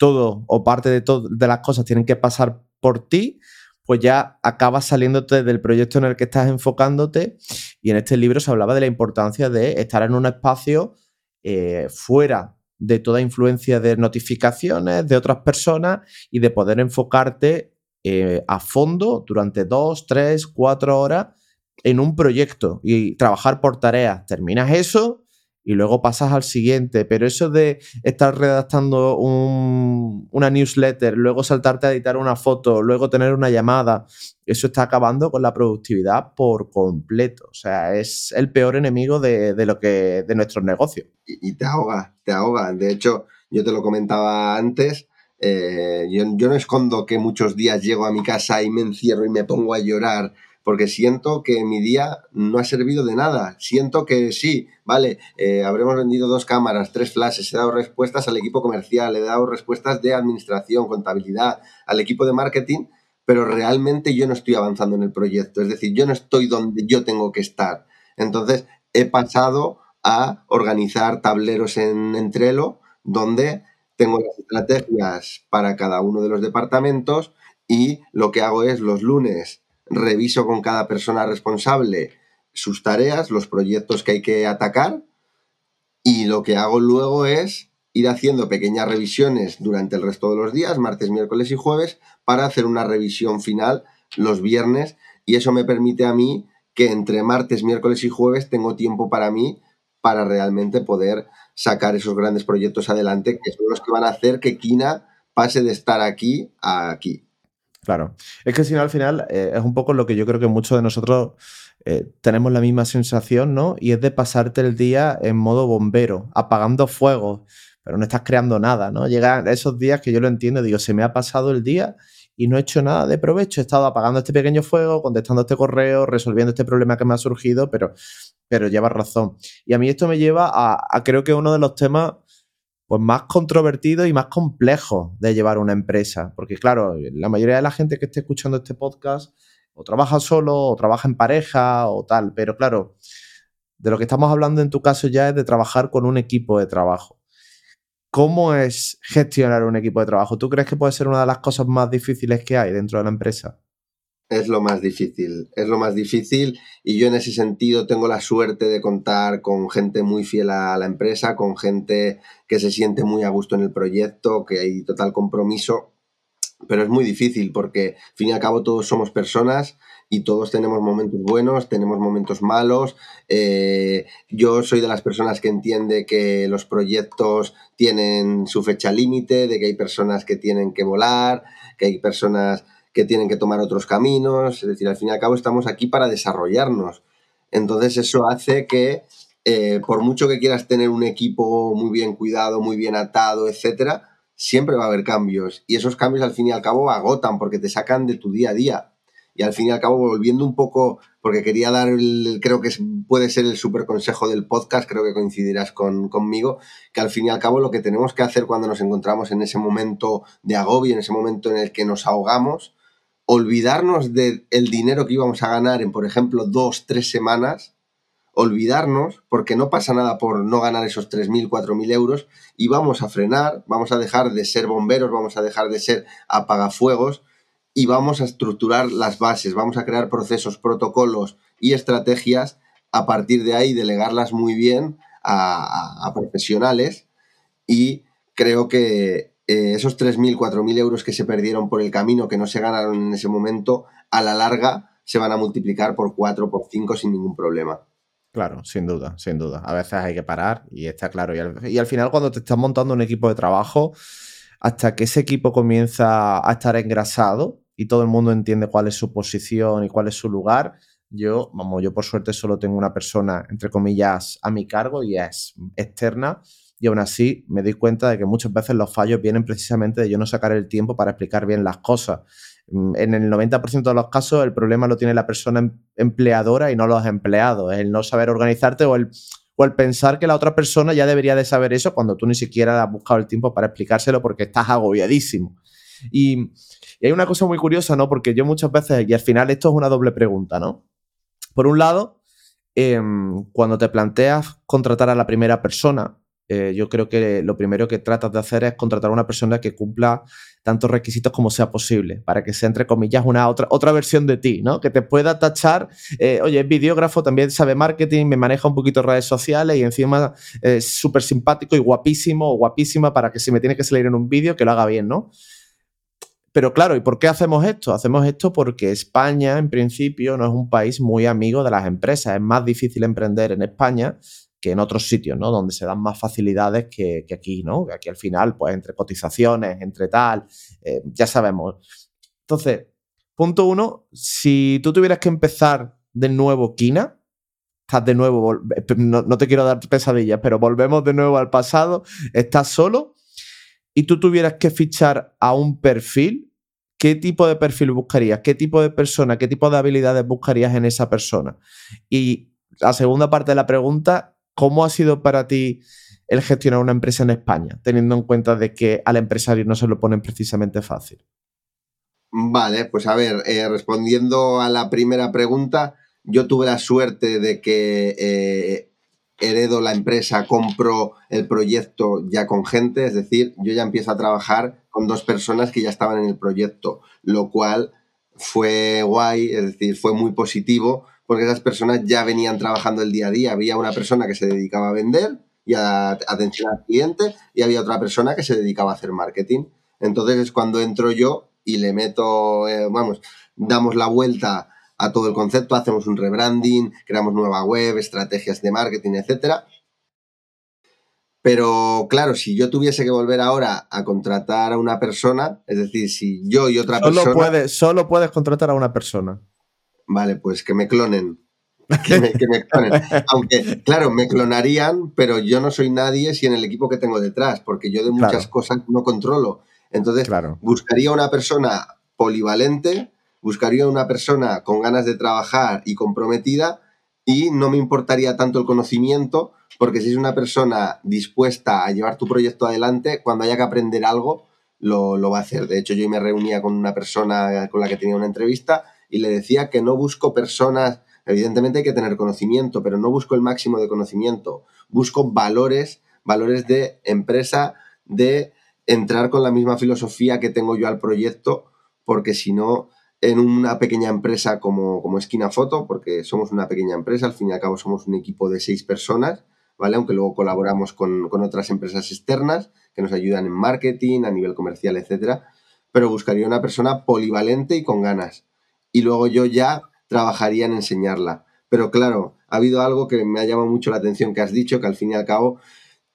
todo o parte de, de las cosas tienen que pasar por ti, pues ya acabas saliéndote del proyecto en el que estás enfocándote. Y en este libro se hablaba de la importancia de estar en un espacio eh, fuera de toda influencia de notificaciones de otras personas y de poder enfocarte eh, a fondo durante dos, tres, cuatro horas en un proyecto y trabajar por tareas. Terminas eso y luego pasas al siguiente. Pero eso de estar redactando una newsletter, luego saltarte a editar una foto, luego tener una llamada, eso está acabando con la productividad por completo. O sea, es el peor enemigo de, lo que, de nuestros negocios. Y, te ahoga, te ahoga. De hecho, yo te lo comentaba antes. Eh, yo, yo no escondo que muchos días llego a mi casa y me encierro y me pongo a llorar porque siento que mi día no ha servido de nada. Siento que sí, vale, eh, habremos vendido dos cámaras, tres flashes, he dado respuestas al equipo comercial, he dado respuestas de administración, contabilidad, al equipo de marketing, pero realmente yo no estoy avanzando en el proyecto, es decir, yo no estoy donde yo tengo que estar. Entonces, he pasado a organizar tableros en, en Trello, donde tengo las estrategias para cada uno de los departamentos y lo que hago es los lunes reviso con cada persona responsable sus tareas, los proyectos que hay que atacar y lo que hago luego es ir haciendo pequeñas revisiones durante el resto de los días, martes, miércoles y jueves, para hacer una revisión final los viernes y eso me permite a mí que entre martes, miércoles y jueves tengo tiempo para mí para realmente poder sacar esos grandes proyectos adelante que son los que van a hacer que Kina pase de estar aquí a aquí. Claro. Es que si no, al final eh, es un poco lo que yo creo que muchos de nosotros eh, tenemos la misma sensación, ¿no? Y es de pasarte el día en modo bombero, apagando fuego, pero no estás creando nada, ¿no? Llegan esos días que yo lo entiendo, digo, se me ha pasado el día y no he hecho nada de provecho. He estado apagando este pequeño fuego, contestando este correo, resolviendo este problema que me ha surgido, pero, pero llevas razón. Y a mí esto me lleva a creo que uno de los temas pues más controvertido y más complejo de llevar una empresa. Porque claro, la mayoría de la gente que esté escuchando este podcast o trabaja solo o trabaja en pareja o tal, pero claro, de lo que estamos hablando en tu caso ya es de trabajar con un equipo de trabajo. ¿Cómo es gestionar un equipo de trabajo? ¿Tú crees que puede ser una de las cosas más difíciles que hay dentro de la empresa? Es lo más difícil, es lo más difícil y yo en ese sentido tengo la suerte de contar con gente muy fiel a la empresa, con gente que se siente muy a gusto en el proyecto, que hay total compromiso, pero es muy difícil porque, al fin y al cabo, todos somos personas y todos tenemos momentos buenos, tenemos momentos malos. Eh, yo soy de las personas que entiende que los proyectos tienen su fecha límite, de que hay personas que tienen que volar, que hay personas que tienen que tomar otros caminos, es decir, al fin y al cabo estamos aquí para desarrollarnos. Entonces eso hace que eh, por mucho que quieras tener un equipo muy bien cuidado, muy bien atado, etcétera, siempre va a haber cambios. Y esos cambios al fin y al cabo agotan porque te sacan de tu día a día. Y al fin y al cabo, volviendo un poco, porque quería dar, el, creo que puede ser el super consejo del podcast, creo que coincidirás conmigo, que al fin y al cabo lo que tenemos que hacer cuando nos encontramos en ese momento de agobio, en ese momento en el que nos ahogamos, olvidarnos del dinero que íbamos a ganar en, por ejemplo, dos, tres semanas, olvidarnos, porque no pasa nada por no ganar esos 3.000, 4.000 euros, y vamos a frenar, vamos a dejar de ser bomberos, vamos a dejar de ser apagafuegos, y vamos a estructurar las bases, vamos a crear procesos, protocolos y estrategias a partir de ahí, delegarlas muy bien a, profesionales y creo que eh, esos 3.000, 4.000 euros que se perdieron por el camino, que no se ganaron en ese momento, a la larga se van a multiplicar por 4, por 5 sin ningún problema. Claro, sin duda, sin duda. A veces hay que parar y está claro. y al final cuando te estás montando un equipo de trabajo, hasta que ese equipo comienza a estar engrasado y todo el mundo entiende cuál es su posición y cuál es su lugar, yo, vamos, yo por suerte solo tengo una persona, entre comillas, a mi cargo y es externa. Y aún así me doy cuenta de que muchas veces los fallos vienen precisamente de yo no sacar el tiempo para explicar bien las cosas. Mm, en el 90% de los casos el problema lo tiene la persona em, empleadora y no los empleados. El no saber organizarte o el o el pensar que la otra persona ya debería de saber eso cuando tú ni siquiera has buscado el tiempo para explicárselo porque estás agobiadísimo. Y, hay una cosa muy curiosa, ¿no? Porque yo muchas veces, y al final esto es una doble pregunta, ¿no? Por un lado, em, cuando te planteas contratar a la primera persona, eh, yo creo que lo primero que tratas de hacer es contratar a una persona que cumpla tantos requisitos como sea posible, para que sea, entre comillas, una otra, otra versión de ti, ¿no? Que te pueda tachar, eh, oye, es videógrafo, también sabe marketing, me maneja un poquito redes sociales y encima es súper simpático y guapísimo o guapísima para que si me tiene que salir en un vídeo, que lo haga bien, ¿no? Pero claro, ¿y por qué hacemos esto? Hacemos esto porque España, en principio, no es un país muy amigo de las empresas. Es más difícil emprender en España que en otros sitios, ¿no? Donde se dan más facilidades que, aquí, ¿no? Que aquí al final, pues entre cotizaciones, entre tal, eh, ya sabemos. Entonces, punto uno, si tú tuvieras que empezar de nuevo Kina, estás de nuevo, no, no te quiero dar pesadillas, pero volvemos de nuevo al pasado, estás solo y tú tuvieras que fichar a un perfil, ¿qué tipo de perfil buscarías? ¿Qué tipo de persona, qué tipo de habilidades buscarías en esa persona? Y la segunda parte de la pregunta, ¿Cómo ha sido para ti el gestionar una empresa en España, teniendo en cuenta de que al empresario no se lo ponen precisamente fácil? Vale, pues a ver, eh, respondiendo a la primera pregunta, yo tuve la suerte de que eh, heredo la empresa, compro el proyecto ya con gente, es decir, yo ya empiezo a trabajar con dos personas que ya estaban en el proyecto, lo cual fue guay, es decir, fue muy positivo porque esas personas ya venían trabajando el día a día. Había una persona que se dedicaba a vender y a atención al cliente y había otra persona que se dedicaba a hacer marketing. Entonces es cuando entro yo y le meto, eh, vamos, damos la vuelta a todo el concepto, hacemos un rebranding, creamos nueva web, estrategias de marketing, etcétera. Pero claro, si yo tuviese que volver ahora a contratar a una persona, es decir, si yo y otra persona. Puedes, solo puedes contratar a una persona. Vale, pues que me clonen. Que me, clonen. Aunque, claro, me clonarían, pero yo no soy nadie si en el equipo que tengo detrás, porque yo de muchas cosas no controlo. Entonces, buscaría una persona polivalente, buscaría una persona con ganas de trabajar y comprometida, y no me importaría tanto el conocimiento, porque si es una persona dispuesta a llevar tu proyecto adelante, cuando haya que aprender algo, lo, lo va a hacer. De hecho, yo me reunía con una persona con la que tenía una entrevista y le decía que no busco personas, evidentemente hay que tener conocimiento, pero no busco el máximo de conocimiento, busco valores, valores de empresa, de entrar con la misma filosofía que tengo yo al proyecto, porque si no, en una pequeña empresa como, como Esquina Foto, porque somos una pequeña empresa, al fin y al cabo somos un equipo de seis personas, ¿vale? Aunque luego colaboramos con, con otras empresas externas que nos ayudan en marketing, a nivel comercial, etcétera, pero buscaría una persona polivalente y con ganas y luego yo ya trabajaría en enseñarla. Pero claro, ha habido algo que me ha llamado mucho la atención que has dicho, que al fin y al cabo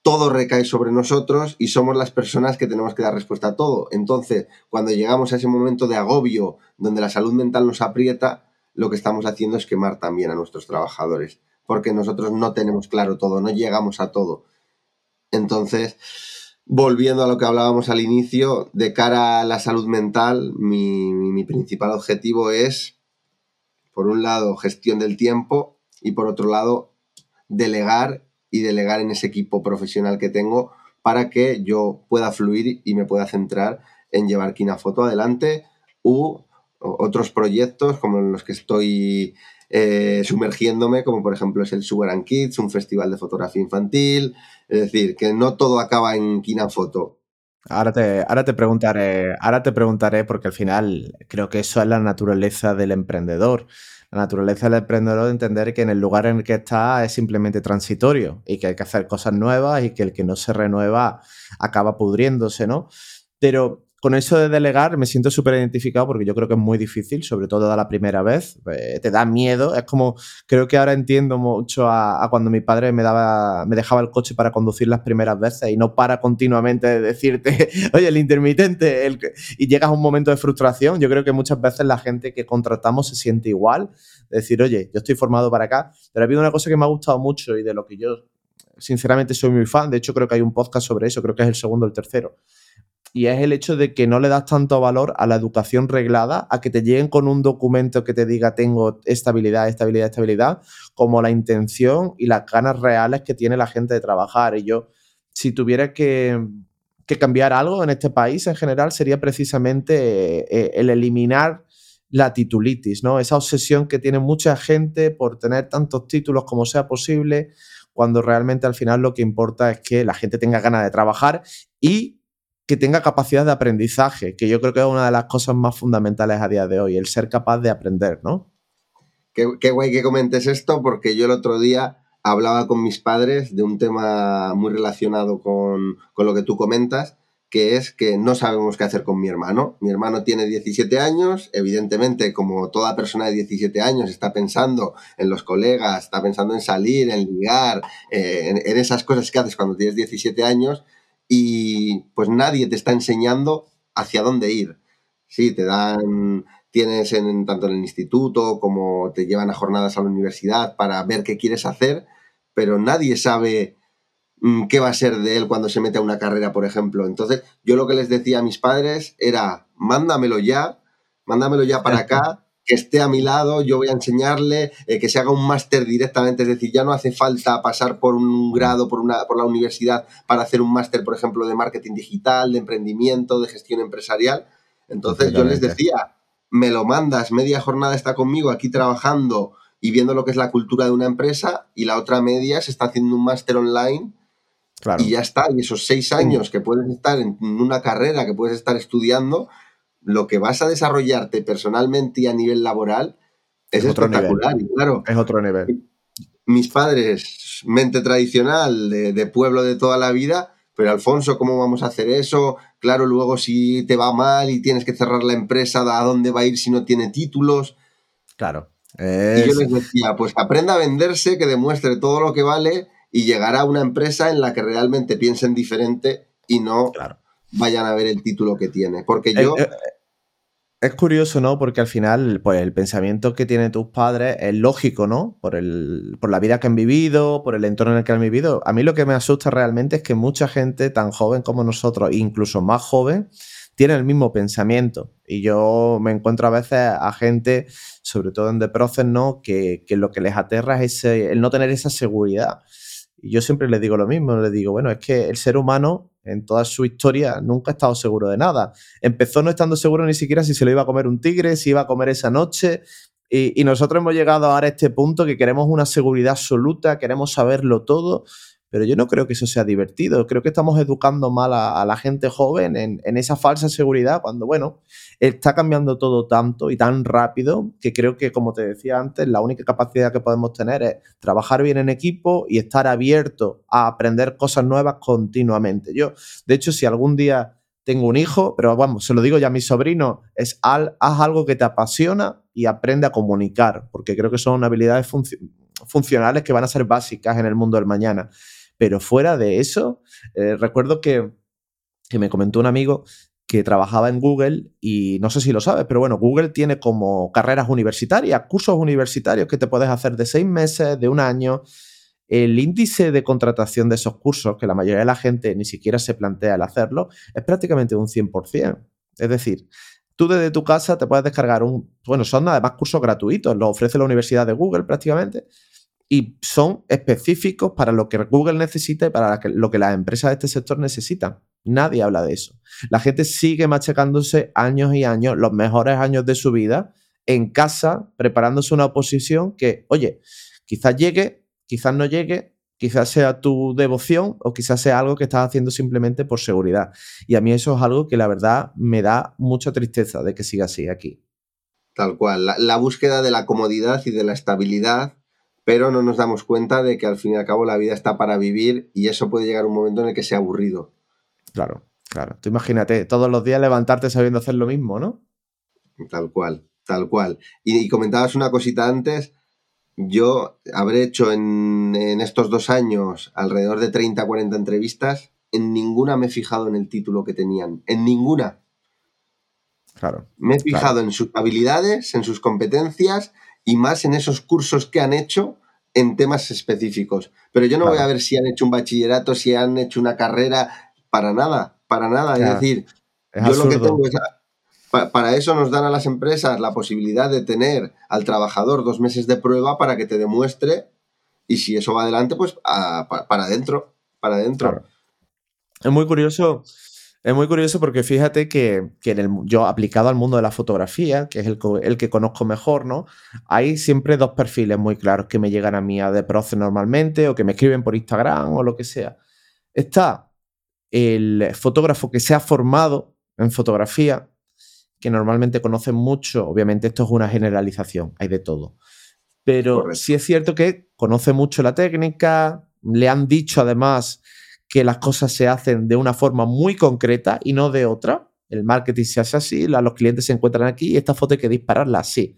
todo recae sobre nosotros y somos las personas que tenemos que dar respuesta a todo. Entonces, cuando llegamos a ese momento de agobio donde la salud mental nos aprieta, lo que estamos haciendo es quemar también a nuestros trabajadores. porque nosotros no tenemos claro todo, no llegamos a todo. Entonces, volviendo a lo que hablábamos al inicio, de cara a la salud mental, mi, principal objetivo es, por un lado, gestión del tiempo y por otro lado, delegar y delegar en ese equipo profesional que tengo para que yo pueda fluir y me pueda centrar en llevar Kinafoto adelante u otros proyectos como los que estoy eh, sumergiéndome, como por ejemplo es el Sugar Kids, un festival de fotografía infantil. Es decir, que no todo acaba en Kinafoto. Ahora te, ahora te preguntaré, ahora te preguntaré, porque al final creo que eso es la naturaleza del emprendedor. La naturaleza del emprendedor de entender que en el lugar en el que está es simplemente transitorio y que hay que hacer cosas nuevas y que el que no se renueva acaba pudriéndose, ¿no? Pero con eso de delegar me siento súper identificado porque yo creo que es muy difícil, sobre todo a la primera vez. Eh, te da miedo. Es como, creo que ahora entiendo mucho a, cuando mi padre me, daba, me dejaba el coche para conducir las primeras veces y no para continuamente de decirte, oye, el intermitente, el... y llegas a un momento de frustración. Yo creo que muchas veces la gente que contratamos se siente igual, decir, oye, yo estoy formado para acá, pero ha habido una cosa que me ha gustado mucho y de lo que yo sinceramente soy muy fan, de hecho creo que hay un podcast sobre eso, creo que es el segundo o el tercero y es el hecho de que no le das tanto valor a la educación reglada, a que te lleguen con un documento que te diga tengo estabilidad, estabilidad, estabilidad, como la intención y las ganas reales que tiene la gente de trabajar. Y yo, si tuviera que, cambiar algo en este país en general, sería precisamente eh, el eliminar la titulitis, ¿no? Esa obsesión que tiene mucha gente por tener tantos títulos como sea posible, cuando realmente al final lo que importa es que la gente tenga ganas de trabajar y que tenga capacidad de aprendizaje, que yo creo que es una de las cosas más fundamentales a día de hoy, el ser capaz de aprender, ¿no? Qué, guay que comentes esto, porque yo el otro día hablaba con mis padres de un tema muy relacionado con, con, lo que tú comentas, que es que no sabemos qué hacer con mi hermano. Mi hermano tiene 17 años, evidentemente, como toda persona de 17 años, está pensando en los colegas, está pensando en salir, en ligar, eh, en, esas cosas que haces cuando tienes 17 años, y pues nadie te está enseñando hacia dónde ir. Sí, te dan, tienes en, tanto en el instituto como te llevan a jornadas a la universidad para ver qué quieres hacer, pero nadie sabe mm, qué va a ser de él cuando se mete a una carrera, por ejemplo. Entonces, yo lo que les decía a mis padres era, mándamelo ya, mándamelo ya para acá que esté a mi lado, yo voy a enseñarle, eh, que se haga un máster directamente, es decir, ya no hace falta pasar por un grado, por, una, por la universidad para hacer un máster, por ejemplo, de marketing digital, de emprendimiento, de gestión empresarial. Entonces yo les decía, me lo mandas, media jornada está conmigo aquí trabajando y viendo lo que es la cultura de una empresa y la otra media se está haciendo un máster online y ya está. Y esos seis años que puedes estar en una carrera, que puedes estar estudiando, lo que vas a desarrollarte personalmente y a nivel laboral es, espectacular. claro, es otro nivel. Mis padres, mente tradicional, de, pueblo de toda la vida, pero Alfonso, ¿cómo vamos a hacer eso? Claro, luego si te va mal y tienes que cerrar la empresa, ¿a dónde va a ir si no tiene títulos? Claro. Y yo les decía, pues aprenda a venderse, que demuestre todo lo que vale y llegará a una empresa en la que realmente piensen diferente y no vayan a ver el título que tiene. Porque eh, yo... Eh, es curioso, ¿no? Porque al final, pues el pensamiento que tienen tus padres es lógico, ¿no? Por, el, por la vida que han vivido, por el entorno en el que han vivido. A mí lo que me asusta realmente es que mucha gente tan joven como nosotros, incluso más joven, tiene el mismo pensamiento. Y yo me encuentro a veces a gente, sobre todo en The Process, ¿no? Que, que lo que les aterra es el no tener esa seguridad. Y yo siempre les digo lo mismo, les digo, bueno, es que el ser humano en toda su historia nunca ha estado seguro de nada. Empezó no estando seguro ni siquiera si se lo iba a comer un tigre, si iba a comer esa noche. Y, y nosotros hemos llegado ahora a este punto que queremos una seguridad absoluta, queremos saberlo todo pero yo no creo que eso sea divertido. Creo que estamos educando mal a, la gente joven en, esa falsa seguridad cuando, bueno, está cambiando todo tanto y tan rápido que creo que, como te decía antes, la única capacidad que podemos tener es trabajar bien en equipo y estar abierto a aprender cosas nuevas continuamente. Yo, de hecho, si algún día tengo un hijo, pero vamos, se lo digo ya a mi sobrino, es haz algo que te apasiona y aprende a comunicar, porque creo que son habilidades funcionales que van a ser básicas en el mundo del mañana. Pero fuera de eso, eh, recuerdo que, me comentó un amigo que trabajaba en Google y no sé si lo sabes, pero bueno, Google tiene como carreras universitarias, cursos universitarios que te puedes hacer de seis meses, de un año. El índice de contratación de esos cursos, que la mayoría de la gente ni siquiera se plantea el hacerlo, es prácticamente un 100%. Es decir, tú desde tu casa te puedes descargar un, bueno, son además cursos gratuitos, los ofrece la Universidad de Google prácticamente, y son específicos para lo que Google necesita y para lo que las empresas de este sector necesitan. Nadie habla de eso. La gente sigue machacándose años y años, los mejores años de su vida, en casa, preparándose una oposición que, oye, quizás llegue, quizás no llegue, quizás sea tu devoción o quizás sea algo que estás haciendo simplemente por seguridad. Y a mí eso es algo que la verdad me da mucha tristeza de que siga así aquí. Tal cual, la, búsqueda de la comodidad y de la estabilidad pero no nos damos cuenta de que al fin y al cabo la vida está para vivir y eso puede llegar un momento en el que sea aburrido. Claro, claro. Tú imagínate, todos los días levantarte sabiendo hacer lo mismo, ¿no? Tal cual, tal cual. Y, comentabas una cosita antes, yo habré hecho en, en, estos dos años alrededor de 30, 40 entrevistas, en ninguna me he fijado en el título que tenían, en ninguna. Claro. Me he fijado en sus habilidades, en sus competencias y más en esos cursos que han hecho en temas específicos. Pero yo no voy a ver si han hecho un bachillerato, si han hecho una carrera, para nada, para nada. Es decir, yo lo que tengo es... para eso nos dan a las empresas la posibilidad de tener al trabajador dos meses de prueba para que te demuestre y si eso va adelante, pues para adentro, para adentro. Es muy curioso es muy curioso porque fíjate que, en el, yo aplicado al mundo de la fotografía, que es el, el, que conozco mejor, ¿no? Hay siempre dos perfiles muy claros que me llegan a mí a de proce normalmente o que me escriben por Instagram o lo que sea. Está el fotógrafo que se ha formado en fotografía, que normalmente conoce mucho, obviamente esto es una generalización, hay de todo. Pero sí es cierto que conoce mucho la técnica, le han dicho además que las cosas se hacen de una forma muy concreta y no de otra. El marketing se hace así, los clientes se encuentran aquí y esta foto hay que dispararla así.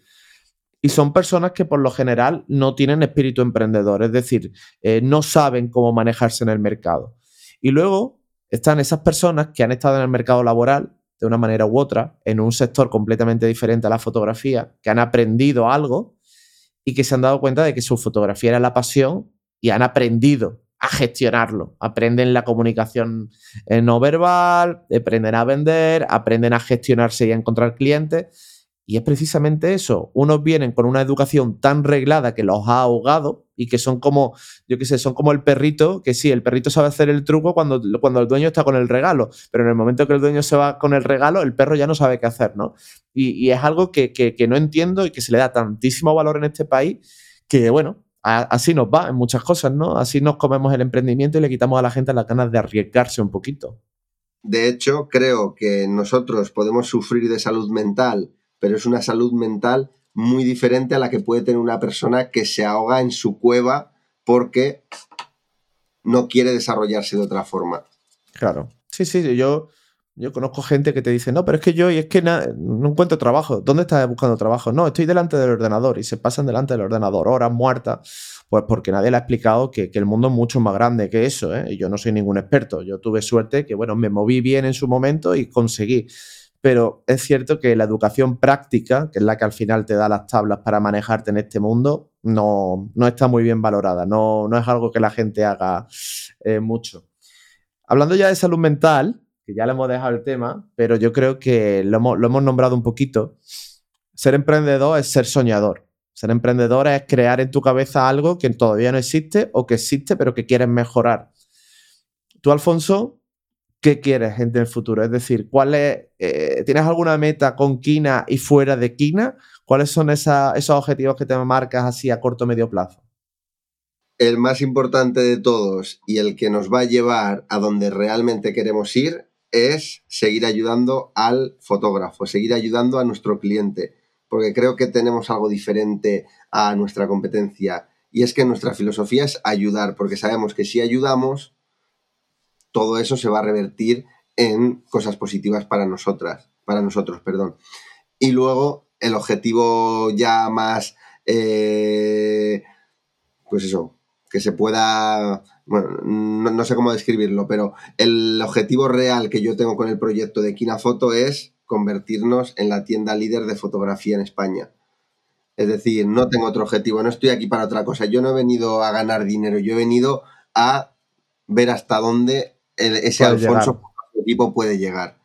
Y son personas que por lo general no tienen espíritu emprendedor, es decir, eh, no saben cómo manejarse en el mercado. Y luego están esas personas que han estado en el mercado laboral de una manera u otra, en un sector completamente diferente a la fotografía, que han aprendido algo y que se han dado cuenta de que su fotografía era la pasión y han aprendido a gestionarlo. Aprenden la comunicación eh, no verbal, aprenden a vender, aprenden a gestionarse y a encontrar clientes. Y es precisamente eso. Unos vienen con una educación tan reglada que los ha ahogado y que son como, yo qué sé, son como el perrito, que sí, el perrito sabe hacer el truco cuando, cuando el dueño está con el regalo, pero en el momento que el dueño se va con el regalo, el perro ya no sabe qué hacer, ¿no? Y, es algo que, que no entiendo y que se le da tantísimo valor en este país que, bueno, así nos va en muchas cosas, ¿no? Así nos comemos el emprendimiento y le quitamos a la gente las ganas de arriesgarse un poquito. De hecho, creo que nosotros podemos sufrir de salud mental, pero es una salud mental muy diferente a la que puede tener una persona que se ahoga en su cueva porque no quiere desarrollarse de otra forma. Claro. Sí, sí, yo, yo conozco gente que te dice, no, pero es que yo, y es que no encuentro trabajo. ¿Dónde estás buscando trabajo? No, estoy delante del ordenador y se pasan delante del ordenador horas muertas, pues porque nadie le ha explicado que, el mundo es mucho más grande que eso. ¿eh? Y yo no soy ningún experto. Yo tuve suerte que, bueno, me moví bien en su momento y conseguí. Pero es cierto que la educación práctica, que es la que al final te da las tablas para manejarte en este mundo, no, no está muy bien valorada. No, no es algo que la gente haga eh, mucho. Hablando ya de salud mental, que ya le hemos dejado el tema, pero yo creo que lo hemos, nombrado un poquito. Ser emprendedor es ser soñador. Ser emprendedor es crear en tu cabeza algo que todavía no existe o que existe pero que quieres mejorar. Tú, Alfonso, ¿qué quieres en el futuro? Es decir, ¿cuál eh, ¿tienes alguna meta con Kina y fuera de Kina? ¿Cuáles son esos objetivos que te marcas así a corto o medio plazo? El más importante de todos y el que nos va a llevar a donde realmente queremos ir es seguir ayudando al fotógrafo, seguir ayudando a nuestro cliente, porque creo que tenemos algo diferente a nuestra competencia y es que nuestra filosofía es ayudar, porque sabemos que si ayudamos, todo eso se va a revertir en cosas positivas para nosotras, para nosotros, perdón. Y luego el objetivo ya más, eh, pues eso, que se pueda, bueno, no, sé cómo describirlo, pero el objetivo real que yo tengo con el proyecto de Kinafoto es convertirnos en la tienda líder de fotografía en España. Es decir, no tengo otro objetivo, no estoy aquí para otra cosa. Yo no he venido a ganar dinero, yo he venido a ver hasta dónde ese Alfonso equipo puede llegar.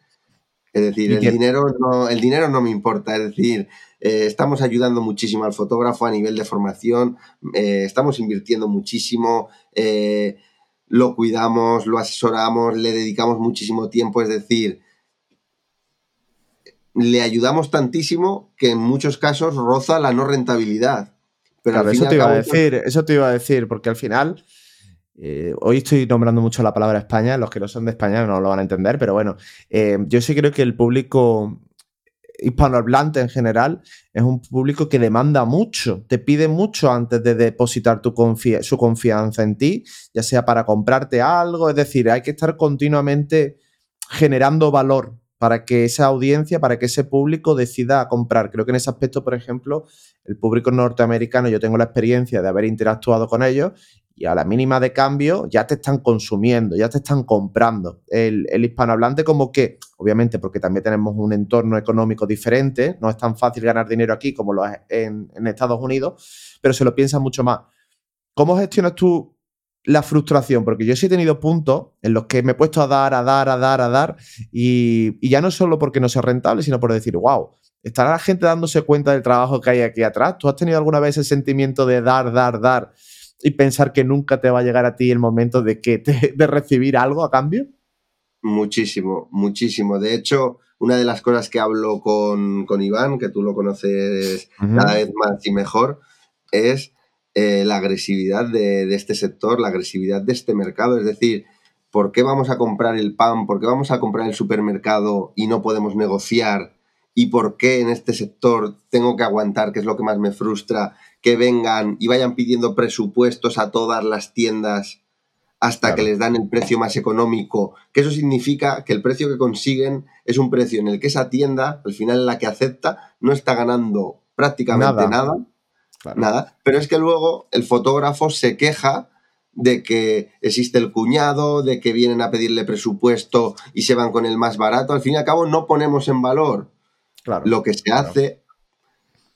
Es decir, el dinero, no, el dinero no me importa. Es decir, eh, estamos ayudando muchísimo al fotógrafo a nivel de formación, eh, estamos invirtiendo muchísimo, eh, lo cuidamos, lo asesoramos, le dedicamos muchísimo tiempo. Es decir, le ayudamos tantísimo que en muchos casos roza la no rentabilidad. Pero eso te iba a decir, eso te iba a decir, porque al final, eh, hoy estoy nombrando mucho la palabra España, los que no son de España no lo van a entender, pero bueno, eh, yo sí creo que el público hispanohablante en general es un público que demanda mucho, te pide mucho antes de depositar su confianza en ti, ya sea para comprarte algo, es decir, hay que estar continuamente generando valor para que esa audiencia, para que ese público decida comprar. Creo que en ese aspecto, por ejemplo, el público norteamericano, yo tengo la experiencia de haber interactuado con ellos y a la mínima de cambio ya te están consumiendo, ya te están comprando. El, hispanohablante como que, obviamente porque también tenemos un entorno económico diferente, no es tan fácil ganar dinero aquí como lo es en, Estados Unidos, pero se lo piensa mucho más. ¿Cómo gestionas tú la frustración, porque yo sí he tenido puntos en los que me he puesto a dar, a dar, a dar, a dar, y, ya no solo porque no sea rentable, sino por decir, wow, ¿estará la gente dándose cuenta del trabajo que hay aquí atrás? ¿Tú has tenido alguna vez el sentimiento de dar, dar, dar y pensar que nunca te va a llegar a ti el momento de, que de recibir algo a cambio? Muchísimo, muchísimo. De hecho, una de las cosas que hablo con, Iván, que tú lo conoces cada vez más y mejor, es eh, la agresividad de, este sector, la agresividad de este mercado. Es decir, ¿por qué vamos a comprar el pan? ¿Por qué vamos a comprar el supermercado y no podemos negociar? ¿Y por qué en este sector tengo que aguantar, que es lo que más me frustra, que vengan y vayan pidiendo presupuestos a todas las tiendas hasta que les dan el precio más económico? Que eso significa que el precio que consiguen es un precio en el que esa tienda, al final la que acepta, no está ganando prácticamente nada nada. Pero es que luego el fotógrafo se queja de que existe el cuñado, de que vienen a pedirle presupuesto y se van con el más barato. Al fin y al cabo no ponemos en valor lo que se hace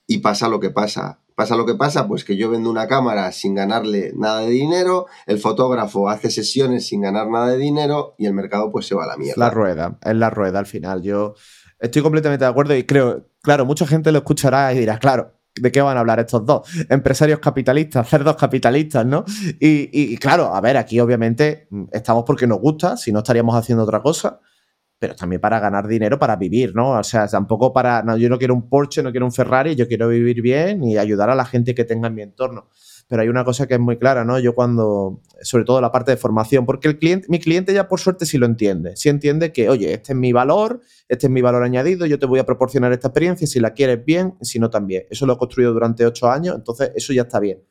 y pasa lo que pasa. Pasa lo que pasa, pues que yo vendo una cámara sin ganarle nada de dinero, el fotógrafo hace sesiones sin ganar nada de dinero y el mercado pues se va a la mierda. La rueda, es la rueda al final. Yo estoy completamente de acuerdo y creo, claro, mucha gente lo escuchará y dirá, claro, ¿De qué van a hablar estos dos? Empresarios capitalistas, cerdos capitalistas, ¿no? Y, claro, a ver, aquí obviamente estamos porque nos gusta, si no estaríamos haciendo otra cosa, pero también para ganar dinero, para vivir, ¿no? O sea, tampoco para, no, yo no quiero un Porsche, no quiero un Ferrari, yo quiero vivir bien y ayudar a la gente que tenga en mi entorno pero hay una cosa que es muy clara, ¿no? Yo cuando, sobre todo la parte de formación, porque el cliente, mi cliente ya por suerte sí lo entiende, sí entiende que, oye, este es mi valor, este es mi valor añadido, yo te voy a proporcionar esta experiencia, si la quieres bien, si no también. Eso lo he construido durante ocho años, entonces eso ya está bien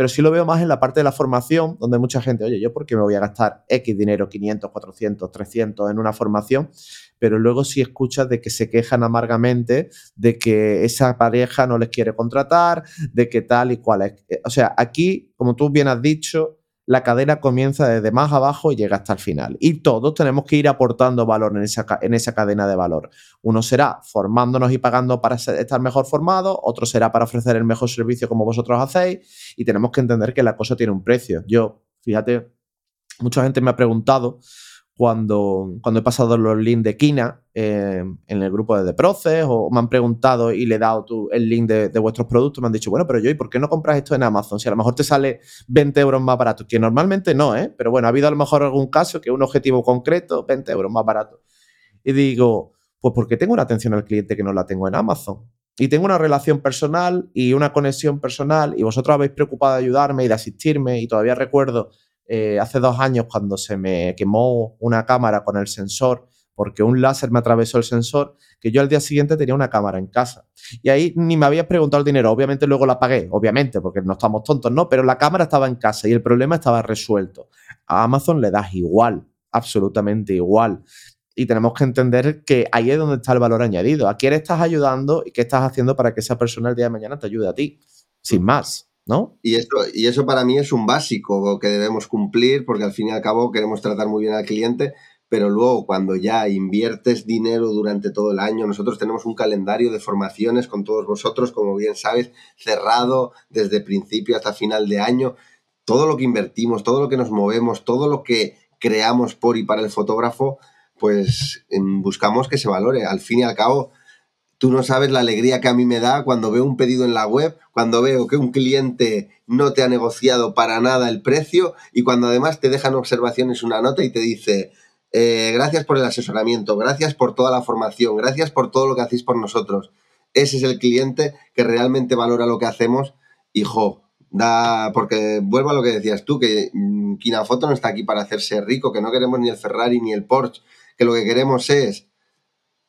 pero sí lo veo más en la parte de la formación, donde mucha gente, oye, ¿yo por qué me voy a gastar X dinero, 500, 400, 300 en una formación? Pero luego sí escuchas de que se quejan amargamente de que esa pareja no les quiere contratar, de que tal y cual es. O sea, aquí, como tú bien has dicho, la cadena comienza desde más abajo y llega hasta el final. Y todos tenemos que ir aportando valor en esa, en esa cadena de valor. Uno será formándonos y pagando para estar mejor formado, otro será para ofrecer el mejor servicio como vosotros hacéis y tenemos que entender que la cosa tiene un precio. Yo, fíjate, mucha gente me ha preguntado cuando, cuando he pasado los links de Kina eh, en el grupo de The Process o me han preguntado y le he dado el link de, vuestros productos, me han dicho, bueno, pero yo, ¿y por qué no compras esto en Amazon? Si a lo mejor te sale 20 euros más barato, que normalmente no, ¿eh? Pero bueno, ha habido a lo mejor algún caso que un objetivo concreto, 20 euros más barato. Y digo, pues porque tengo una atención al cliente que no la tengo en Amazon. Y tengo una relación personal y una conexión personal y vosotros habéis preocupado de ayudarme y de asistirme y todavía recuerdo eh, hace dos años cuando se me quemó una cámara con el sensor porque un láser me atravesó el sensor, que yo al día siguiente tenía una cámara en casa. Y ahí ni me habías preguntado el dinero, obviamente luego la pagué, obviamente, porque no estamos tontos, ¿no? Pero la cámara estaba en casa y el problema estaba resuelto. A Amazon le das igual, absolutamente igual. Y tenemos que entender que ahí es donde está el valor añadido. ¿A quién estás ayudando y qué estás haciendo para que esa persona el día de mañana te ayude a ti? Sin más. Y eso, y eso para mí es un básico que debemos cumplir porque al fin y al cabo queremos tratar muy bien al cliente, pero luego cuando ya inviertes dinero durante todo el año, nosotros tenemos un calendario de formaciones con todos vosotros, como bien sabes, cerrado desde principio hasta final de año. Todo lo que invertimos, todo lo que nos movemos, todo lo que creamos por y para el fotógrafo, pues buscamos que se valore. Al fin y al cabo, tú no sabes la alegría que a mí me da cuando veo un pedido en la web, cuando veo que un cliente no te ha negociado para nada el precio y cuando además te dejan observaciones una nota y te dice, eh, gracias por el asesoramiento, gracias por toda la formación, gracias por todo lo que hacéis por nosotros. Ese es el cliente que realmente valora lo que hacemos hijo, da, porque vuelvo a lo que decías tú, que mm, Kinafoto no está aquí para hacerse rico, que no queremos ni el Ferrari ni el Porsche, que lo que queremos es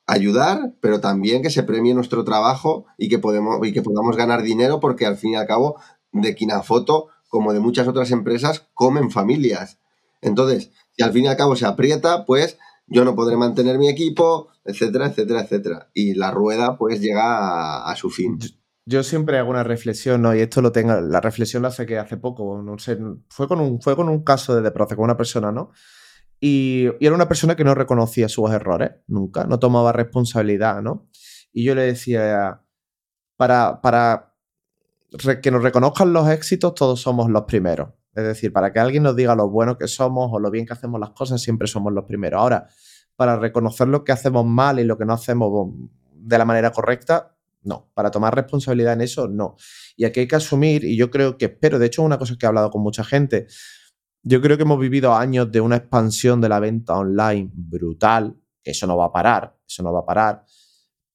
ayudar, pero también que se premie nuestro trabajo y que, podemos, y que podamos ganar dinero, porque al fin y al cabo de Kinafoto, como de muchas otras empresas, comen familias. Entonces, si al fin y al cabo se aprieta, pues yo no podré mantener mi equipo, etcétera, etcétera, etcétera. Y la rueda pues llega a, su fin. Yo siempre hago una reflexión, ¿no? Y esto lo tengo, la reflexión la hace que hace poco, no sé, fue con un, fue con un caso de proceso con una persona, ¿no? Y, era una persona que no reconocía sus errores, nunca, no tomaba responsabilidad, ¿no? Y yo le decía, para, para que nos reconozcan los éxitos, todos somos los primeros. Es decir, para que alguien nos diga lo bueno que somos o lo bien que hacemos las cosas, siempre somos los primeros. Ahora, para reconocer lo que hacemos mal y lo que no hacemos de la manera correcta, no. Para tomar responsabilidad en eso, no. Y aquí hay que asumir, y yo creo que espero, de hecho, una cosa que he hablado con mucha gente. Yo creo que hemos vivido años de una expansión de la venta online brutal. Eso no va a parar, eso no va a parar.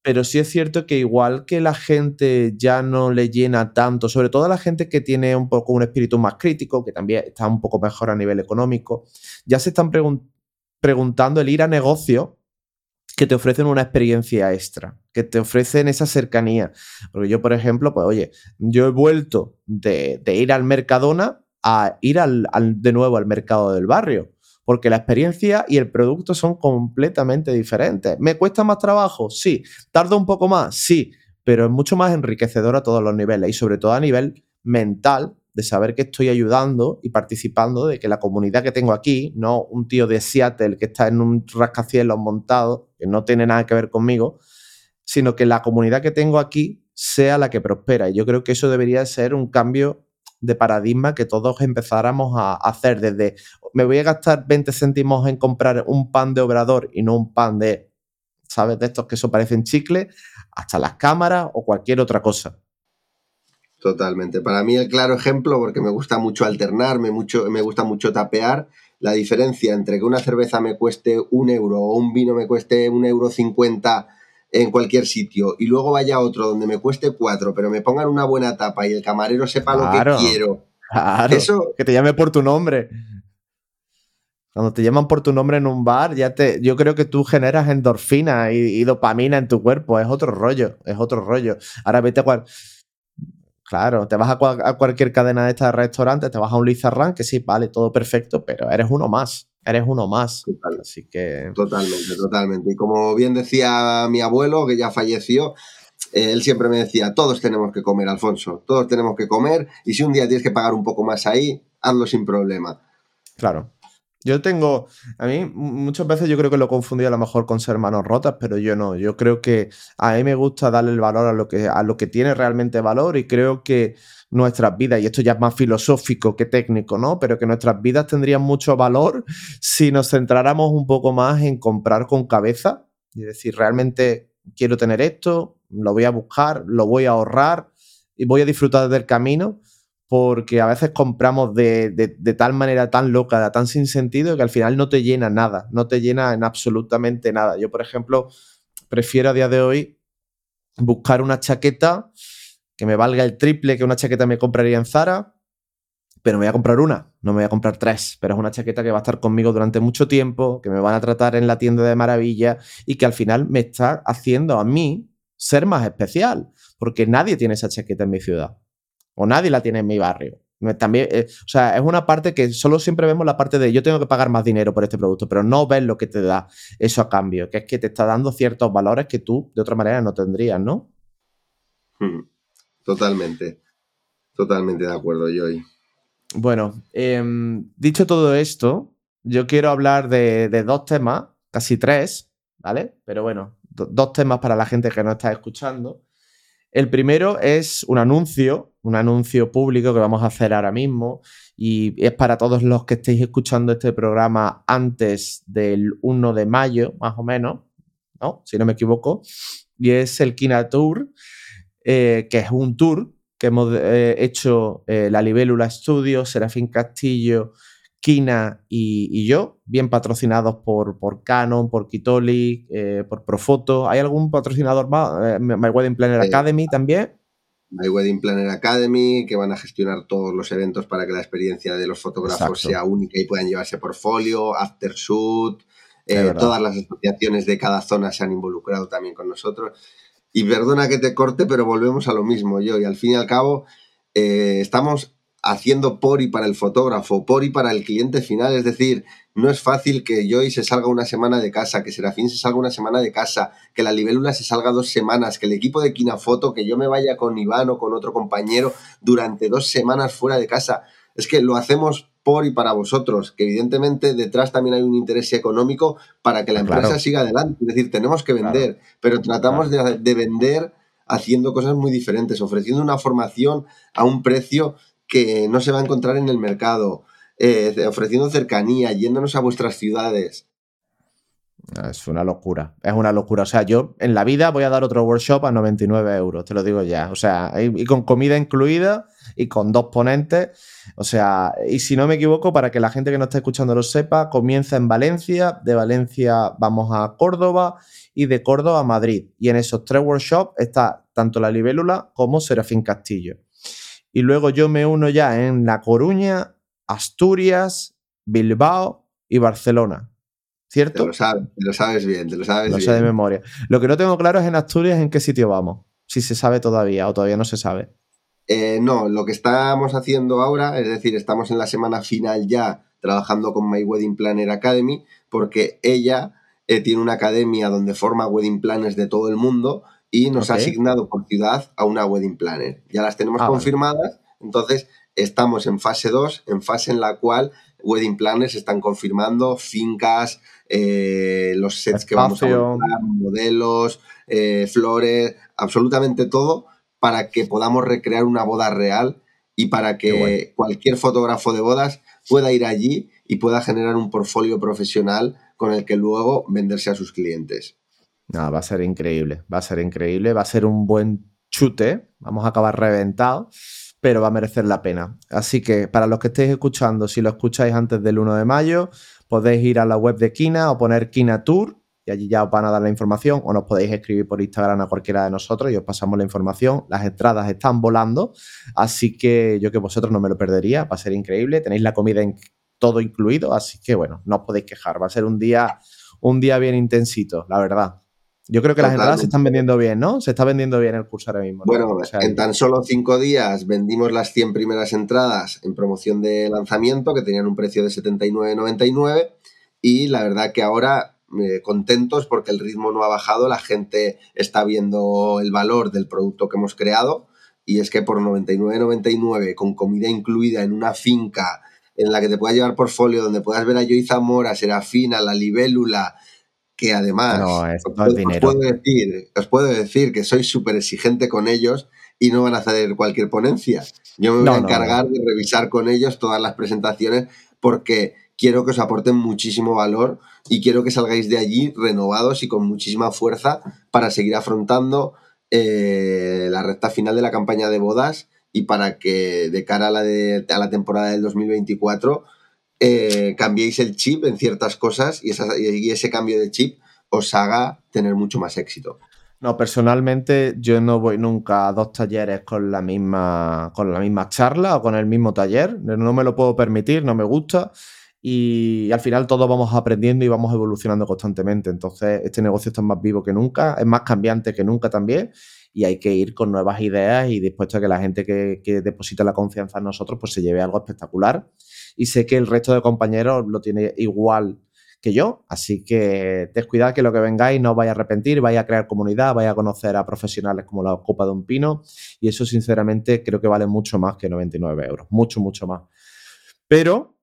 Pero sí es cierto que igual que la gente ya no le llena tanto, sobre todo la gente que tiene un poco un espíritu más crítico, que también está un poco mejor a nivel económico, ya se están preguntando el ir a negocio que te ofrecen una experiencia extra, que te ofrecen esa cercanía. Porque yo, por ejemplo, pues oye, yo he vuelto de, ir al Mercadona a ir de nuevo al mercado del barrio porque la experiencia y el producto son completamente diferentes. ¿Me cuesta más trabajo? Sí. ¿Tarda un poco más? Sí. Pero es mucho más enriquecedor a todos los niveles y sobre todo a nivel mental de saber que estoy ayudando y participando de que la comunidad que tengo aquí, no un tío de Seattle que está en un rascacielos montado, que no tiene nada que ver conmigo, sino que la comunidad que tengo aquí sea la que prospera. Y yo creo que eso debería ser un cambio de paradigma que todos empezáramos a hacer desde me voy a gastar 20 céntimos en comprar un pan de obrador y no un pan de, ¿sabes? De estos que eso parecen chicle, hasta las cámaras o cualquier otra cosa. Totalmente. Para mí el claro ejemplo, porque me gusta mucho alternar, me, mucho, me gusta mucho tapear, la diferencia entre que una cerveza me cueste un euro o un vino me cueste un euro cincuenta en cualquier sitio y luego vaya a otro donde me cueste cuatro, pero me pongan una buena tapa y el camarero sepa lo que quiero. Claro, Eso... que te llame por tu nombre. Cuando te llaman por tu nombre en un bar, ya te, yo creo que tú generas endorfina y, dopamina en tu cuerpo. Es otro rollo, es otro rollo. Ahora vete a cual, Claro, te vas a, cualquier cadena de estas restaurantes, te vas a un Lizarran, que sí, vale, todo perfecto, pero eres uno más eres uno más. Así que. Totalmente, totalmente. Y como bien decía mi abuelo, que ya falleció, eh, él siempre me decía: todos tenemos que comer, Alfonso, todos tenemos que comer, y si un día tienes que pagar un poco más ahí, hazlo sin problema. Claro. Yo tengo, a mí muchas veces yo creo que lo confundí a lo mejor con ser manos rotas, pero yo no. Yo creo que a mí me gusta darle el valor a lo que, a lo que tiene realmente valor y creo que nuestras vidas, y esto ya es más filosófico que técnico, ¿no? Pero que nuestras vidas tendrían mucho valor si nos centráramos un poco más en comprar con cabeza y decir, realmente quiero tener esto, lo voy a buscar, lo voy a ahorrar y voy a disfrutar del camino porque a veces compramos de, tal manera tan loca, tan sin sentido, que al final no te llena nada, no te llena en absolutamente nada. Yo, por ejemplo, prefiero a día de hoy buscar una chaqueta que me valga el triple que una chaqueta me compraría en Zara, pero me voy a comprar una, no me voy a comprar tres, pero es una chaqueta que va a estar conmigo durante mucho tiempo, que me van a tratar en la tienda de maravilla y que al final me está haciendo a mí ser más especial, porque nadie tiene esa chaqueta en mi ciudad o nadie la tiene en mi barrio. También, eh, o sea, es una parte que solo siempre vemos la parte de yo tengo que pagar más dinero por este producto, pero no ves lo que te da eso a cambio, que es que te está dando ciertos valores que tú de otra manera no tendrías, ¿no? Totalmente. Totalmente de acuerdo, Joy. Bueno, em, dicho todo esto, yo quiero hablar de, dos temas, casi tres, ¿vale? Pero bueno, dos temas para la gente que no está escuchando. El primero es un anuncio, un anuncio público que vamos a hacer ahora mismo y es para todos los que estéis escuchando este programa antes del 1 de mayo, más o menos, ¿no? Si no me equivoco. Y es el Kina Tour, eh, que es un tour que hemos eh, hecho eh, la Libélula Studio, Serafín Castillo, Kina y, yo, bien patrocinados por, por Canon, por Kitoli, por Profoto. ¿Hay algún patrocinador más? My Wedding Planner Academy también. My Wedding Planner Academy, que van a gestionar todos los eventos para que la experiencia de los fotógrafos sea única y puedan llevarse portfolio, after shoot, eh, todas las asociaciones de cada zona se han involucrado también con nosotros. Y perdona que te corte, pero volvemos a lo mismo yo. Y al fin y al cabo, eh, estamos haciendo por y para el fotógrafo, por y para el cliente final. Es decir, no es fácil que Joy se salga una semana de casa, que Serafín se salga una semana de casa, que la libélula se salga dos semanas, que el equipo de Kinafoto, que yo me vaya con Iván o con otro compañero durante dos semanas fuera de casa. Es que lo hacemos por y para vosotros, que evidentemente detrás también hay un interés económico para que la empresa siga adelante. Es decir, tenemos que vender, pero tratamos de, de, vender haciendo cosas muy diferentes, ofreciendo una formación a un precio que no se va a encontrar en el mercado, eh, ofreciendo cercanía, yéndonos a vuestras ciudades. Es una locura, es una locura. O sea, yo en la vida voy a dar otro workshop a 99 euros, te lo digo ya. O sea, y, con comida incluida y con dos ponentes. O sea, y si no me equivoco, para que la gente que no está escuchando lo sepa, comienza en Valencia, de Valencia vamos a Córdoba y de Córdoba a Madrid. Y en esos tres workshops está tanto la libélula como Serafín Castillo. Y luego yo me uno ya en La Coruña, Asturias, Bilbao y Barcelona. ¿Cierto? Te lo sabes, lo sabes bien, te lo sabes lo sé de memoria. Lo que no tengo claro es en Asturias en qué sitio vamos. Si se sabe todavía o todavía no se sabe. Eh, no, lo que estamos haciendo ahora, es decir, estamos en la semana final ya trabajando con My Wedding Planner Academy, porque ella eh, tiene una academia donde forma wedding planners de todo el mundo y nos ha asignado por ciudad a una wedding planner. Ya las tenemos ah, confirmadas, entonces estamos en fase 2, en fase en la cual wedding planners están confirmando fincas, eh, los sets que vamos a montar, modelos, eh, flores, absolutamente todo para que podamos recrear una boda real y para que cualquier fotógrafo de bodas pueda ir allí y pueda generar un portfolio profesional con el que luego venderse a sus clientes. No, va a ser increíble, va a ser increíble, va a ser un buen chute, vamos a acabar reventados, pero va a merecer la pena. Así que para los que estéis escuchando, si lo escucháis antes del 1 de mayo, podéis ir a la web de Kina o poner Kina Tour y allí ya os van a dar la información o nos podéis escribir por Instagram a cualquiera de nosotros y os pasamos la información. Las entradas están volando, así que yo que vosotros no me lo perdería, va a ser increíble, tenéis la comida en todo incluido, así que bueno, no os podéis quejar, va a ser un día, un día bien intensito, la verdad. Yo creo que las entradas se están vendiendo bien, ¿no? Se está vendiendo bien el curso ahora mismo. Bueno, en tan solo cinco días vendimos las 100 primeras entradas en promoción de lanzamiento que tenían un precio de 79,99 y la verdad que ahora eh, contentos porque el ritmo no ha bajado, la gente está viendo el valor del producto que hemos creado y es que por 99,99 con comida incluida en una finca en la que te puedas llevar portfolio, donde puedas ver a Joy Zamora, Serafina, la libélula, que además os, puedo, decir, os puedo decir que soy súper exigente con ellos y no van a hacer cualquier ponencia. Yo me voy a encargar de revisar con ellos todas las presentaciones porque quiero que os aporten muchísimo valor y quiero que salgáis de allí renovados y con muchísima fuerza para seguir afrontando eh, la recta final de la campaña de bodas y para que de cara a la, de, a la temporada del 2024 eh, cambiéis el chip en ciertas cosas y, y ese cambio de chip os haga tener mucho más éxito. No, personalmente yo no voy nunca a dos talleres con la misma con la misma charla o con el mismo taller. No me lo puedo permitir, no me gusta. Y, al final todos vamos aprendiendo y vamos evolucionando constantemente. Entonces, este negocio está más vivo que nunca, es más cambiante que nunca también. Y hay que ir con nuevas ideas y dispuesto a que la gente que, que deposita la confianza en nosotros pues se lleve algo espectacular y sé que el resto de compañeros lo tiene igual que yo. Así que descuidad que lo que vengáis no os vaya a arrepentir, vaya a crear comunidad, vaya a conocer a profesionales como la Copa de un Pino. Y eso, sinceramente, creo que vale mucho más que 99 euros. Mucho, mucho más. Pero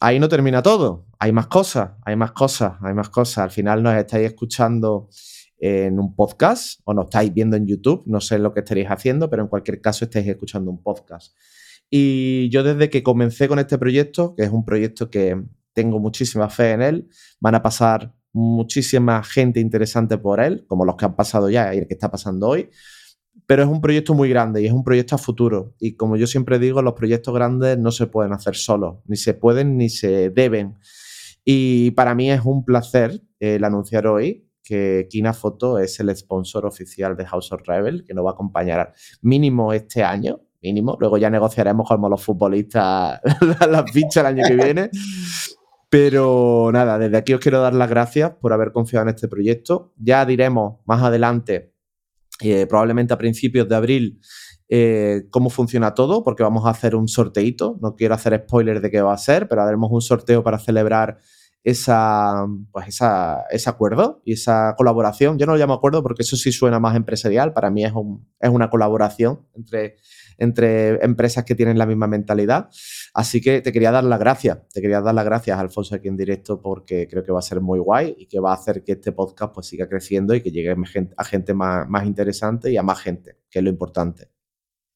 ahí no termina todo. Hay más cosas, hay más cosas, hay más cosas. Al final nos estáis escuchando en un podcast o nos estáis viendo en YouTube. No sé lo que estaréis haciendo, pero en cualquier caso estáis escuchando un podcast. Y yo desde que comencé con este proyecto, que es un proyecto que tengo muchísima fe en él, van a pasar muchísima gente interesante por él, como los que han pasado ya y el que está pasando hoy. Pero es un proyecto muy grande y es un proyecto a futuro. Y como yo siempre digo, los proyectos grandes no se pueden hacer solos, ni se pueden ni se deben. Y para mí es un placer el anunciar hoy que Kina Photo es el sponsor oficial de House of Rebel, que nos va a acompañar mínimo este año, mínimo. Luego ya negociaremos como los futbolistas las fichas el año que viene. Pero nada, desde aquí os quiero dar las gracias por haber confiado en este proyecto. Ya diremos más adelante, eh, probablemente a principios de abril, eh, cómo funciona todo, porque vamos a hacer un sorteito. No quiero hacer spoilers de qué va a ser, pero haremos un sorteo para celebrar esa, pues esa, ese acuerdo y esa colaboración. Yo no lo llamo acuerdo porque eso sí suena más empresarial. Para mí es, es una colaboración entre entre empresas que tienen la misma mentalidad. Así que te quería dar las gracias, te quería dar las gracias, Alfonso, aquí en directo, porque creo que va a ser muy guay y que va a hacer que este podcast pues, siga creciendo y que llegue a gente más, interesante y a más gente, que es lo importante.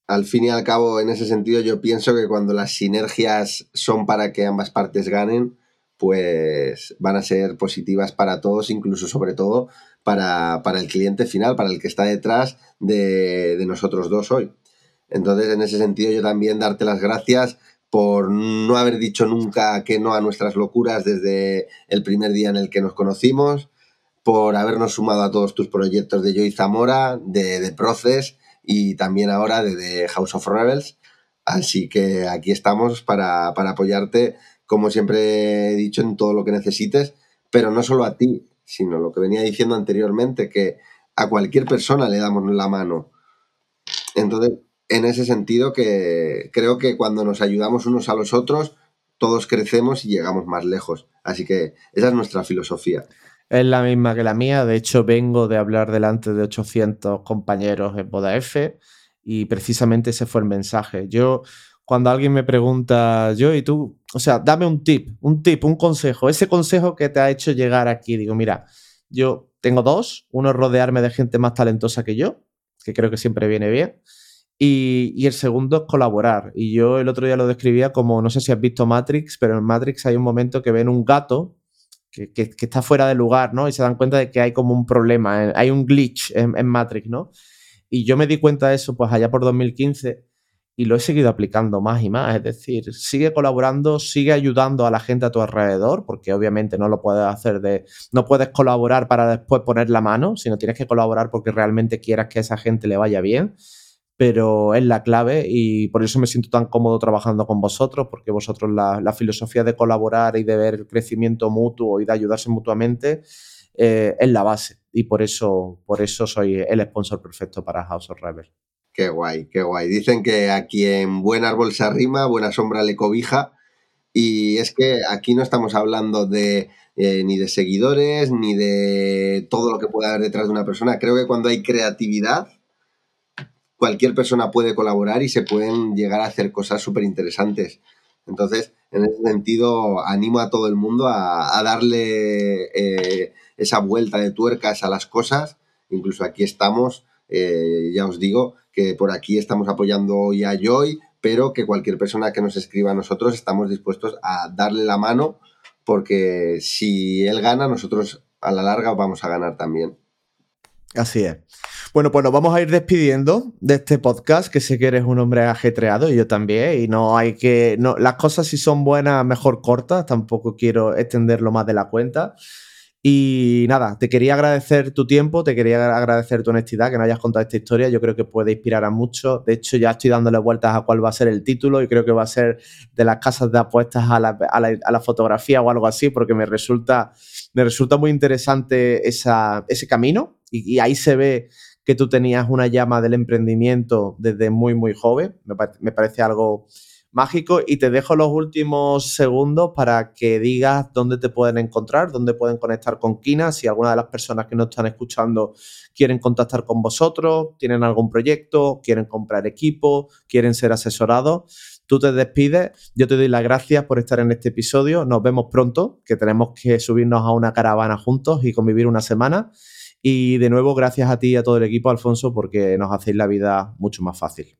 Al fin y al cabo, en ese sentido, yo pienso que cuando las sinergias son para que ambas partes ganen, pues van a ser positivas para todos, incluso sobre todo para, el cliente final, para el que está detrás de nosotros dos hoy. Entonces, en ese sentido, yo también darte las gracias por no haber dicho nunca que no a nuestras locuras desde el primer día en el que nos conocimos, por habernos sumado a todos tus proyectos de Joy Zamora, de, de Proces y también ahora de, House of Rebels. Así que aquí estamos para, para apoyarte, como siempre he dicho, en todo lo que necesites, pero no solo a ti, sino lo que venía diciendo anteriormente, que a cualquier persona le damos la mano. Entonces, en ese sentido que creo que cuando nos ayudamos unos a los otros, todos crecemos y llegamos más lejos. Así que esa es nuestra filosofía. Es la misma que la mía. De hecho, vengo de hablar delante de 800 compañeros en Boda F y precisamente ese fue el mensaje. Yo, cuando alguien me pregunta, yo y tú, o sea, dame un tip, un tip, un consejo, ese consejo que te ha hecho llegar aquí, digo, mira, yo tengo dos, uno es rodearme de gente más talentosa que yo, que creo que siempre viene bien, y, el segundo es colaborar. Y yo el otro día lo describía como, no sé si has visto Matrix, pero en Matrix hay un momento que ven un gato que, está fuera de lugar, ¿no? Y se dan cuenta de que hay como un problema, eh, hay un glitch en, Matrix, ¿no? Y yo me di cuenta de eso pues allá por 2015 y lo he seguido aplicando más y más. Es decir, sigue colaborando, sigue ayudando a la gente a tu alrededor, porque obviamente no lo puedes hacer de. No puedes colaborar para después poner la mano, sino tienes que colaborar porque realmente quieras que esa gente le vaya bien pero es la clave y por eso me siento tan cómodo trabajando con vosotros, porque vosotros la, filosofía de colaborar y de ver el crecimiento mutuo y de ayudarse mutuamente eh, es la base y por eso, por eso soy el sponsor perfecto para House of Rebel. Qué guay, qué guay. Dicen que aquí en buen árbol se arrima, buena sombra le cobija. Y es que aquí no estamos hablando de eh, ni de seguidores, ni de todo lo que pueda haber detrás de una persona. Creo que cuando hay creatividad, cualquier persona puede colaborar y se pueden llegar a hacer cosas súper interesantes. Entonces, en ese sentido, animo a todo el mundo a, darle eh, esa vuelta de tuercas a las cosas. Incluso aquí estamos, eh, ya os digo, que por aquí estamos apoyando hoy a Joy, pero que cualquier persona que nos escriba a nosotros estamos dispuestos a darle la mano, porque si él gana, nosotros a la larga vamos a ganar también. Así es. Bueno, pues nos vamos a ir despidiendo de este podcast, que sé que eres un hombre ajetreado y yo también, y no hay que, no, las cosas si son buenas, mejor cortas, tampoco quiero extenderlo más de la cuenta. Y nada, te quería agradecer tu tiempo, te quería agradecer tu honestidad, que no hayas contado esta historia. Yo creo que puede inspirar a muchos. De hecho, ya estoy dándole vueltas a cuál va a ser el título y creo que va a ser de las casas de apuestas a la, a la, fotografía o algo así, porque me resulta, me resulta muy interesante esa, ese camino y, ahí se ve que tú tenías una llama del emprendimiento desde muy, muy joven. Me, parece algo mágico y te dejo los últimos segundos para que digas dónde te pueden encontrar, dónde pueden conectar con Kina, si alguna de las personas que nos están escuchando quieren contactar con vosotros, tienen algún proyecto, quieren comprar equipo, quieren ser asesorados. Tú te despides, yo te doy las gracias por estar en este episodio, nos vemos pronto, que tenemos que subirnos a una caravana juntos y convivir una semana. Y de nuevo, gracias a ti y a todo el equipo, Alfonso, porque nos hacéis la vida mucho más fácil.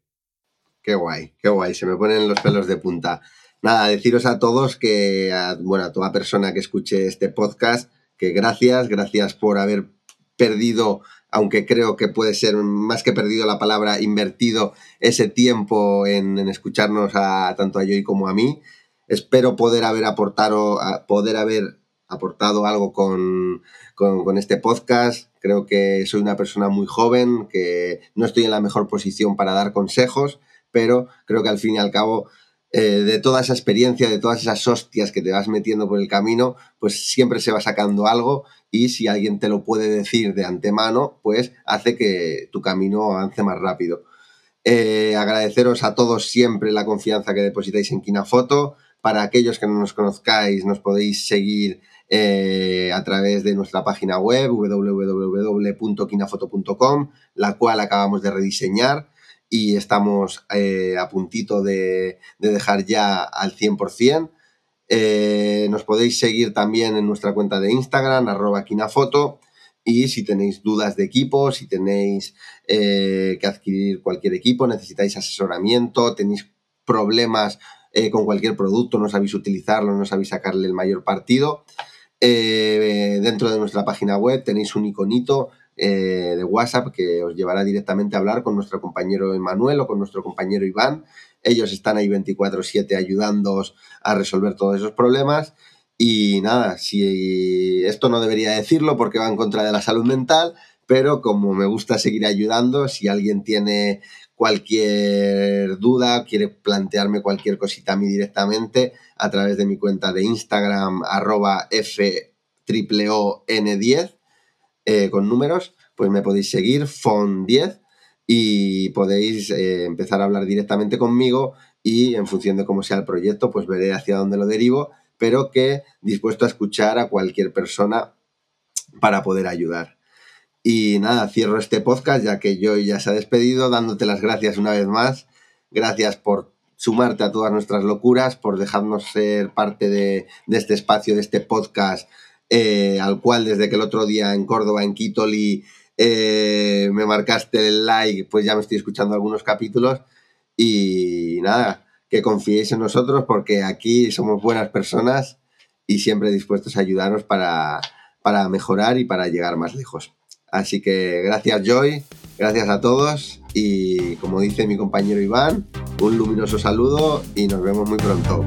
Qué guay, qué guay, se me ponen los pelos de punta. Nada, deciros a todos que, bueno, a toda persona que escuche este podcast, que gracias, gracias por haber perdido, aunque creo que puede ser más que perdido la palabra, invertido ese tiempo en, escucharnos a tanto a Joy como a mí. Espero poder haber aportado, poder haber aportado algo con, con, este podcast. Creo que soy una persona muy joven, que no estoy en la mejor posición para dar consejos, pero creo que al fin y al cabo eh, de toda esa experiencia, de todas esas hostias que te vas metiendo por el camino, pues siempre se va sacando algo y si alguien te lo puede decir de antemano, pues hace que tu camino avance más rápido. Eh, agradeceros a todos siempre la confianza que depositáis en Kinafoto. Para aquellos que no nos conozcáis, nos podéis seguir eh, a través de nuestra página web www.kinafoto.com, la cual acabamos de rediseñar y estamos eh, a puntito de, dejar ya al 100%. Eh, nos podéis seguir también en nuestra cuenta de Instagram, arroba quinafoto. Y si tenéis dudas de equipo, si tenéis que adquirir cualquier equipo, necesitáis asesoramiento, tenéis problemas con cualquier producto, no sabéis utilizarlo, no sabéis sacarle el mayor partido, dentro de nuestra página web tenéis un iconito eh, de WhatsApp que os llevará directamente a hablar con nuestro compañero Emanuel o con nuestro compañero Iván. Ellos están ahí 24/7 ayudándoos a resolver todos esos problemas. Y nada, si esto no debería decirlo porque va en contra de la salud mental, pero como me gusta seguir ayudando, si alguien tiene cualquier duda, quiere plantearme cualquier cosita a mí directamente a través de mi cuenta de Instagram, arroba F 10 eh, con números, pues me podéis seguir, FON10, y podéis eh, empezar a hablar directamente conmigo y en función de cómo sea el proyecto, pues veré hacia dónde lo derivo, pero que dispuesto a escuchar a cualquier persona para poder ayudar. Y nada, cierro este podcast ya que yo ya se ha despedido, dándote las gracias una vez más. Gracias por sumarte a todas nuestras locuras, por dejarnos ser parte de, este espacio, de este podcast eh, al cual desde que el otro día en Córdoba, en Quitoli, eh, me marcaste el like, pues ya me estoy escuchando algunos capítulos y nada, que confiéis en nosotros porque aquí somos buenas personas y siempre dispuestos a ayudaros para, para mejorar y para llegar más lejos. Así que gracias Joy, gracias a todos y como dice mi compañero Iván, un luminoso saludo y nos vemos muy pronto.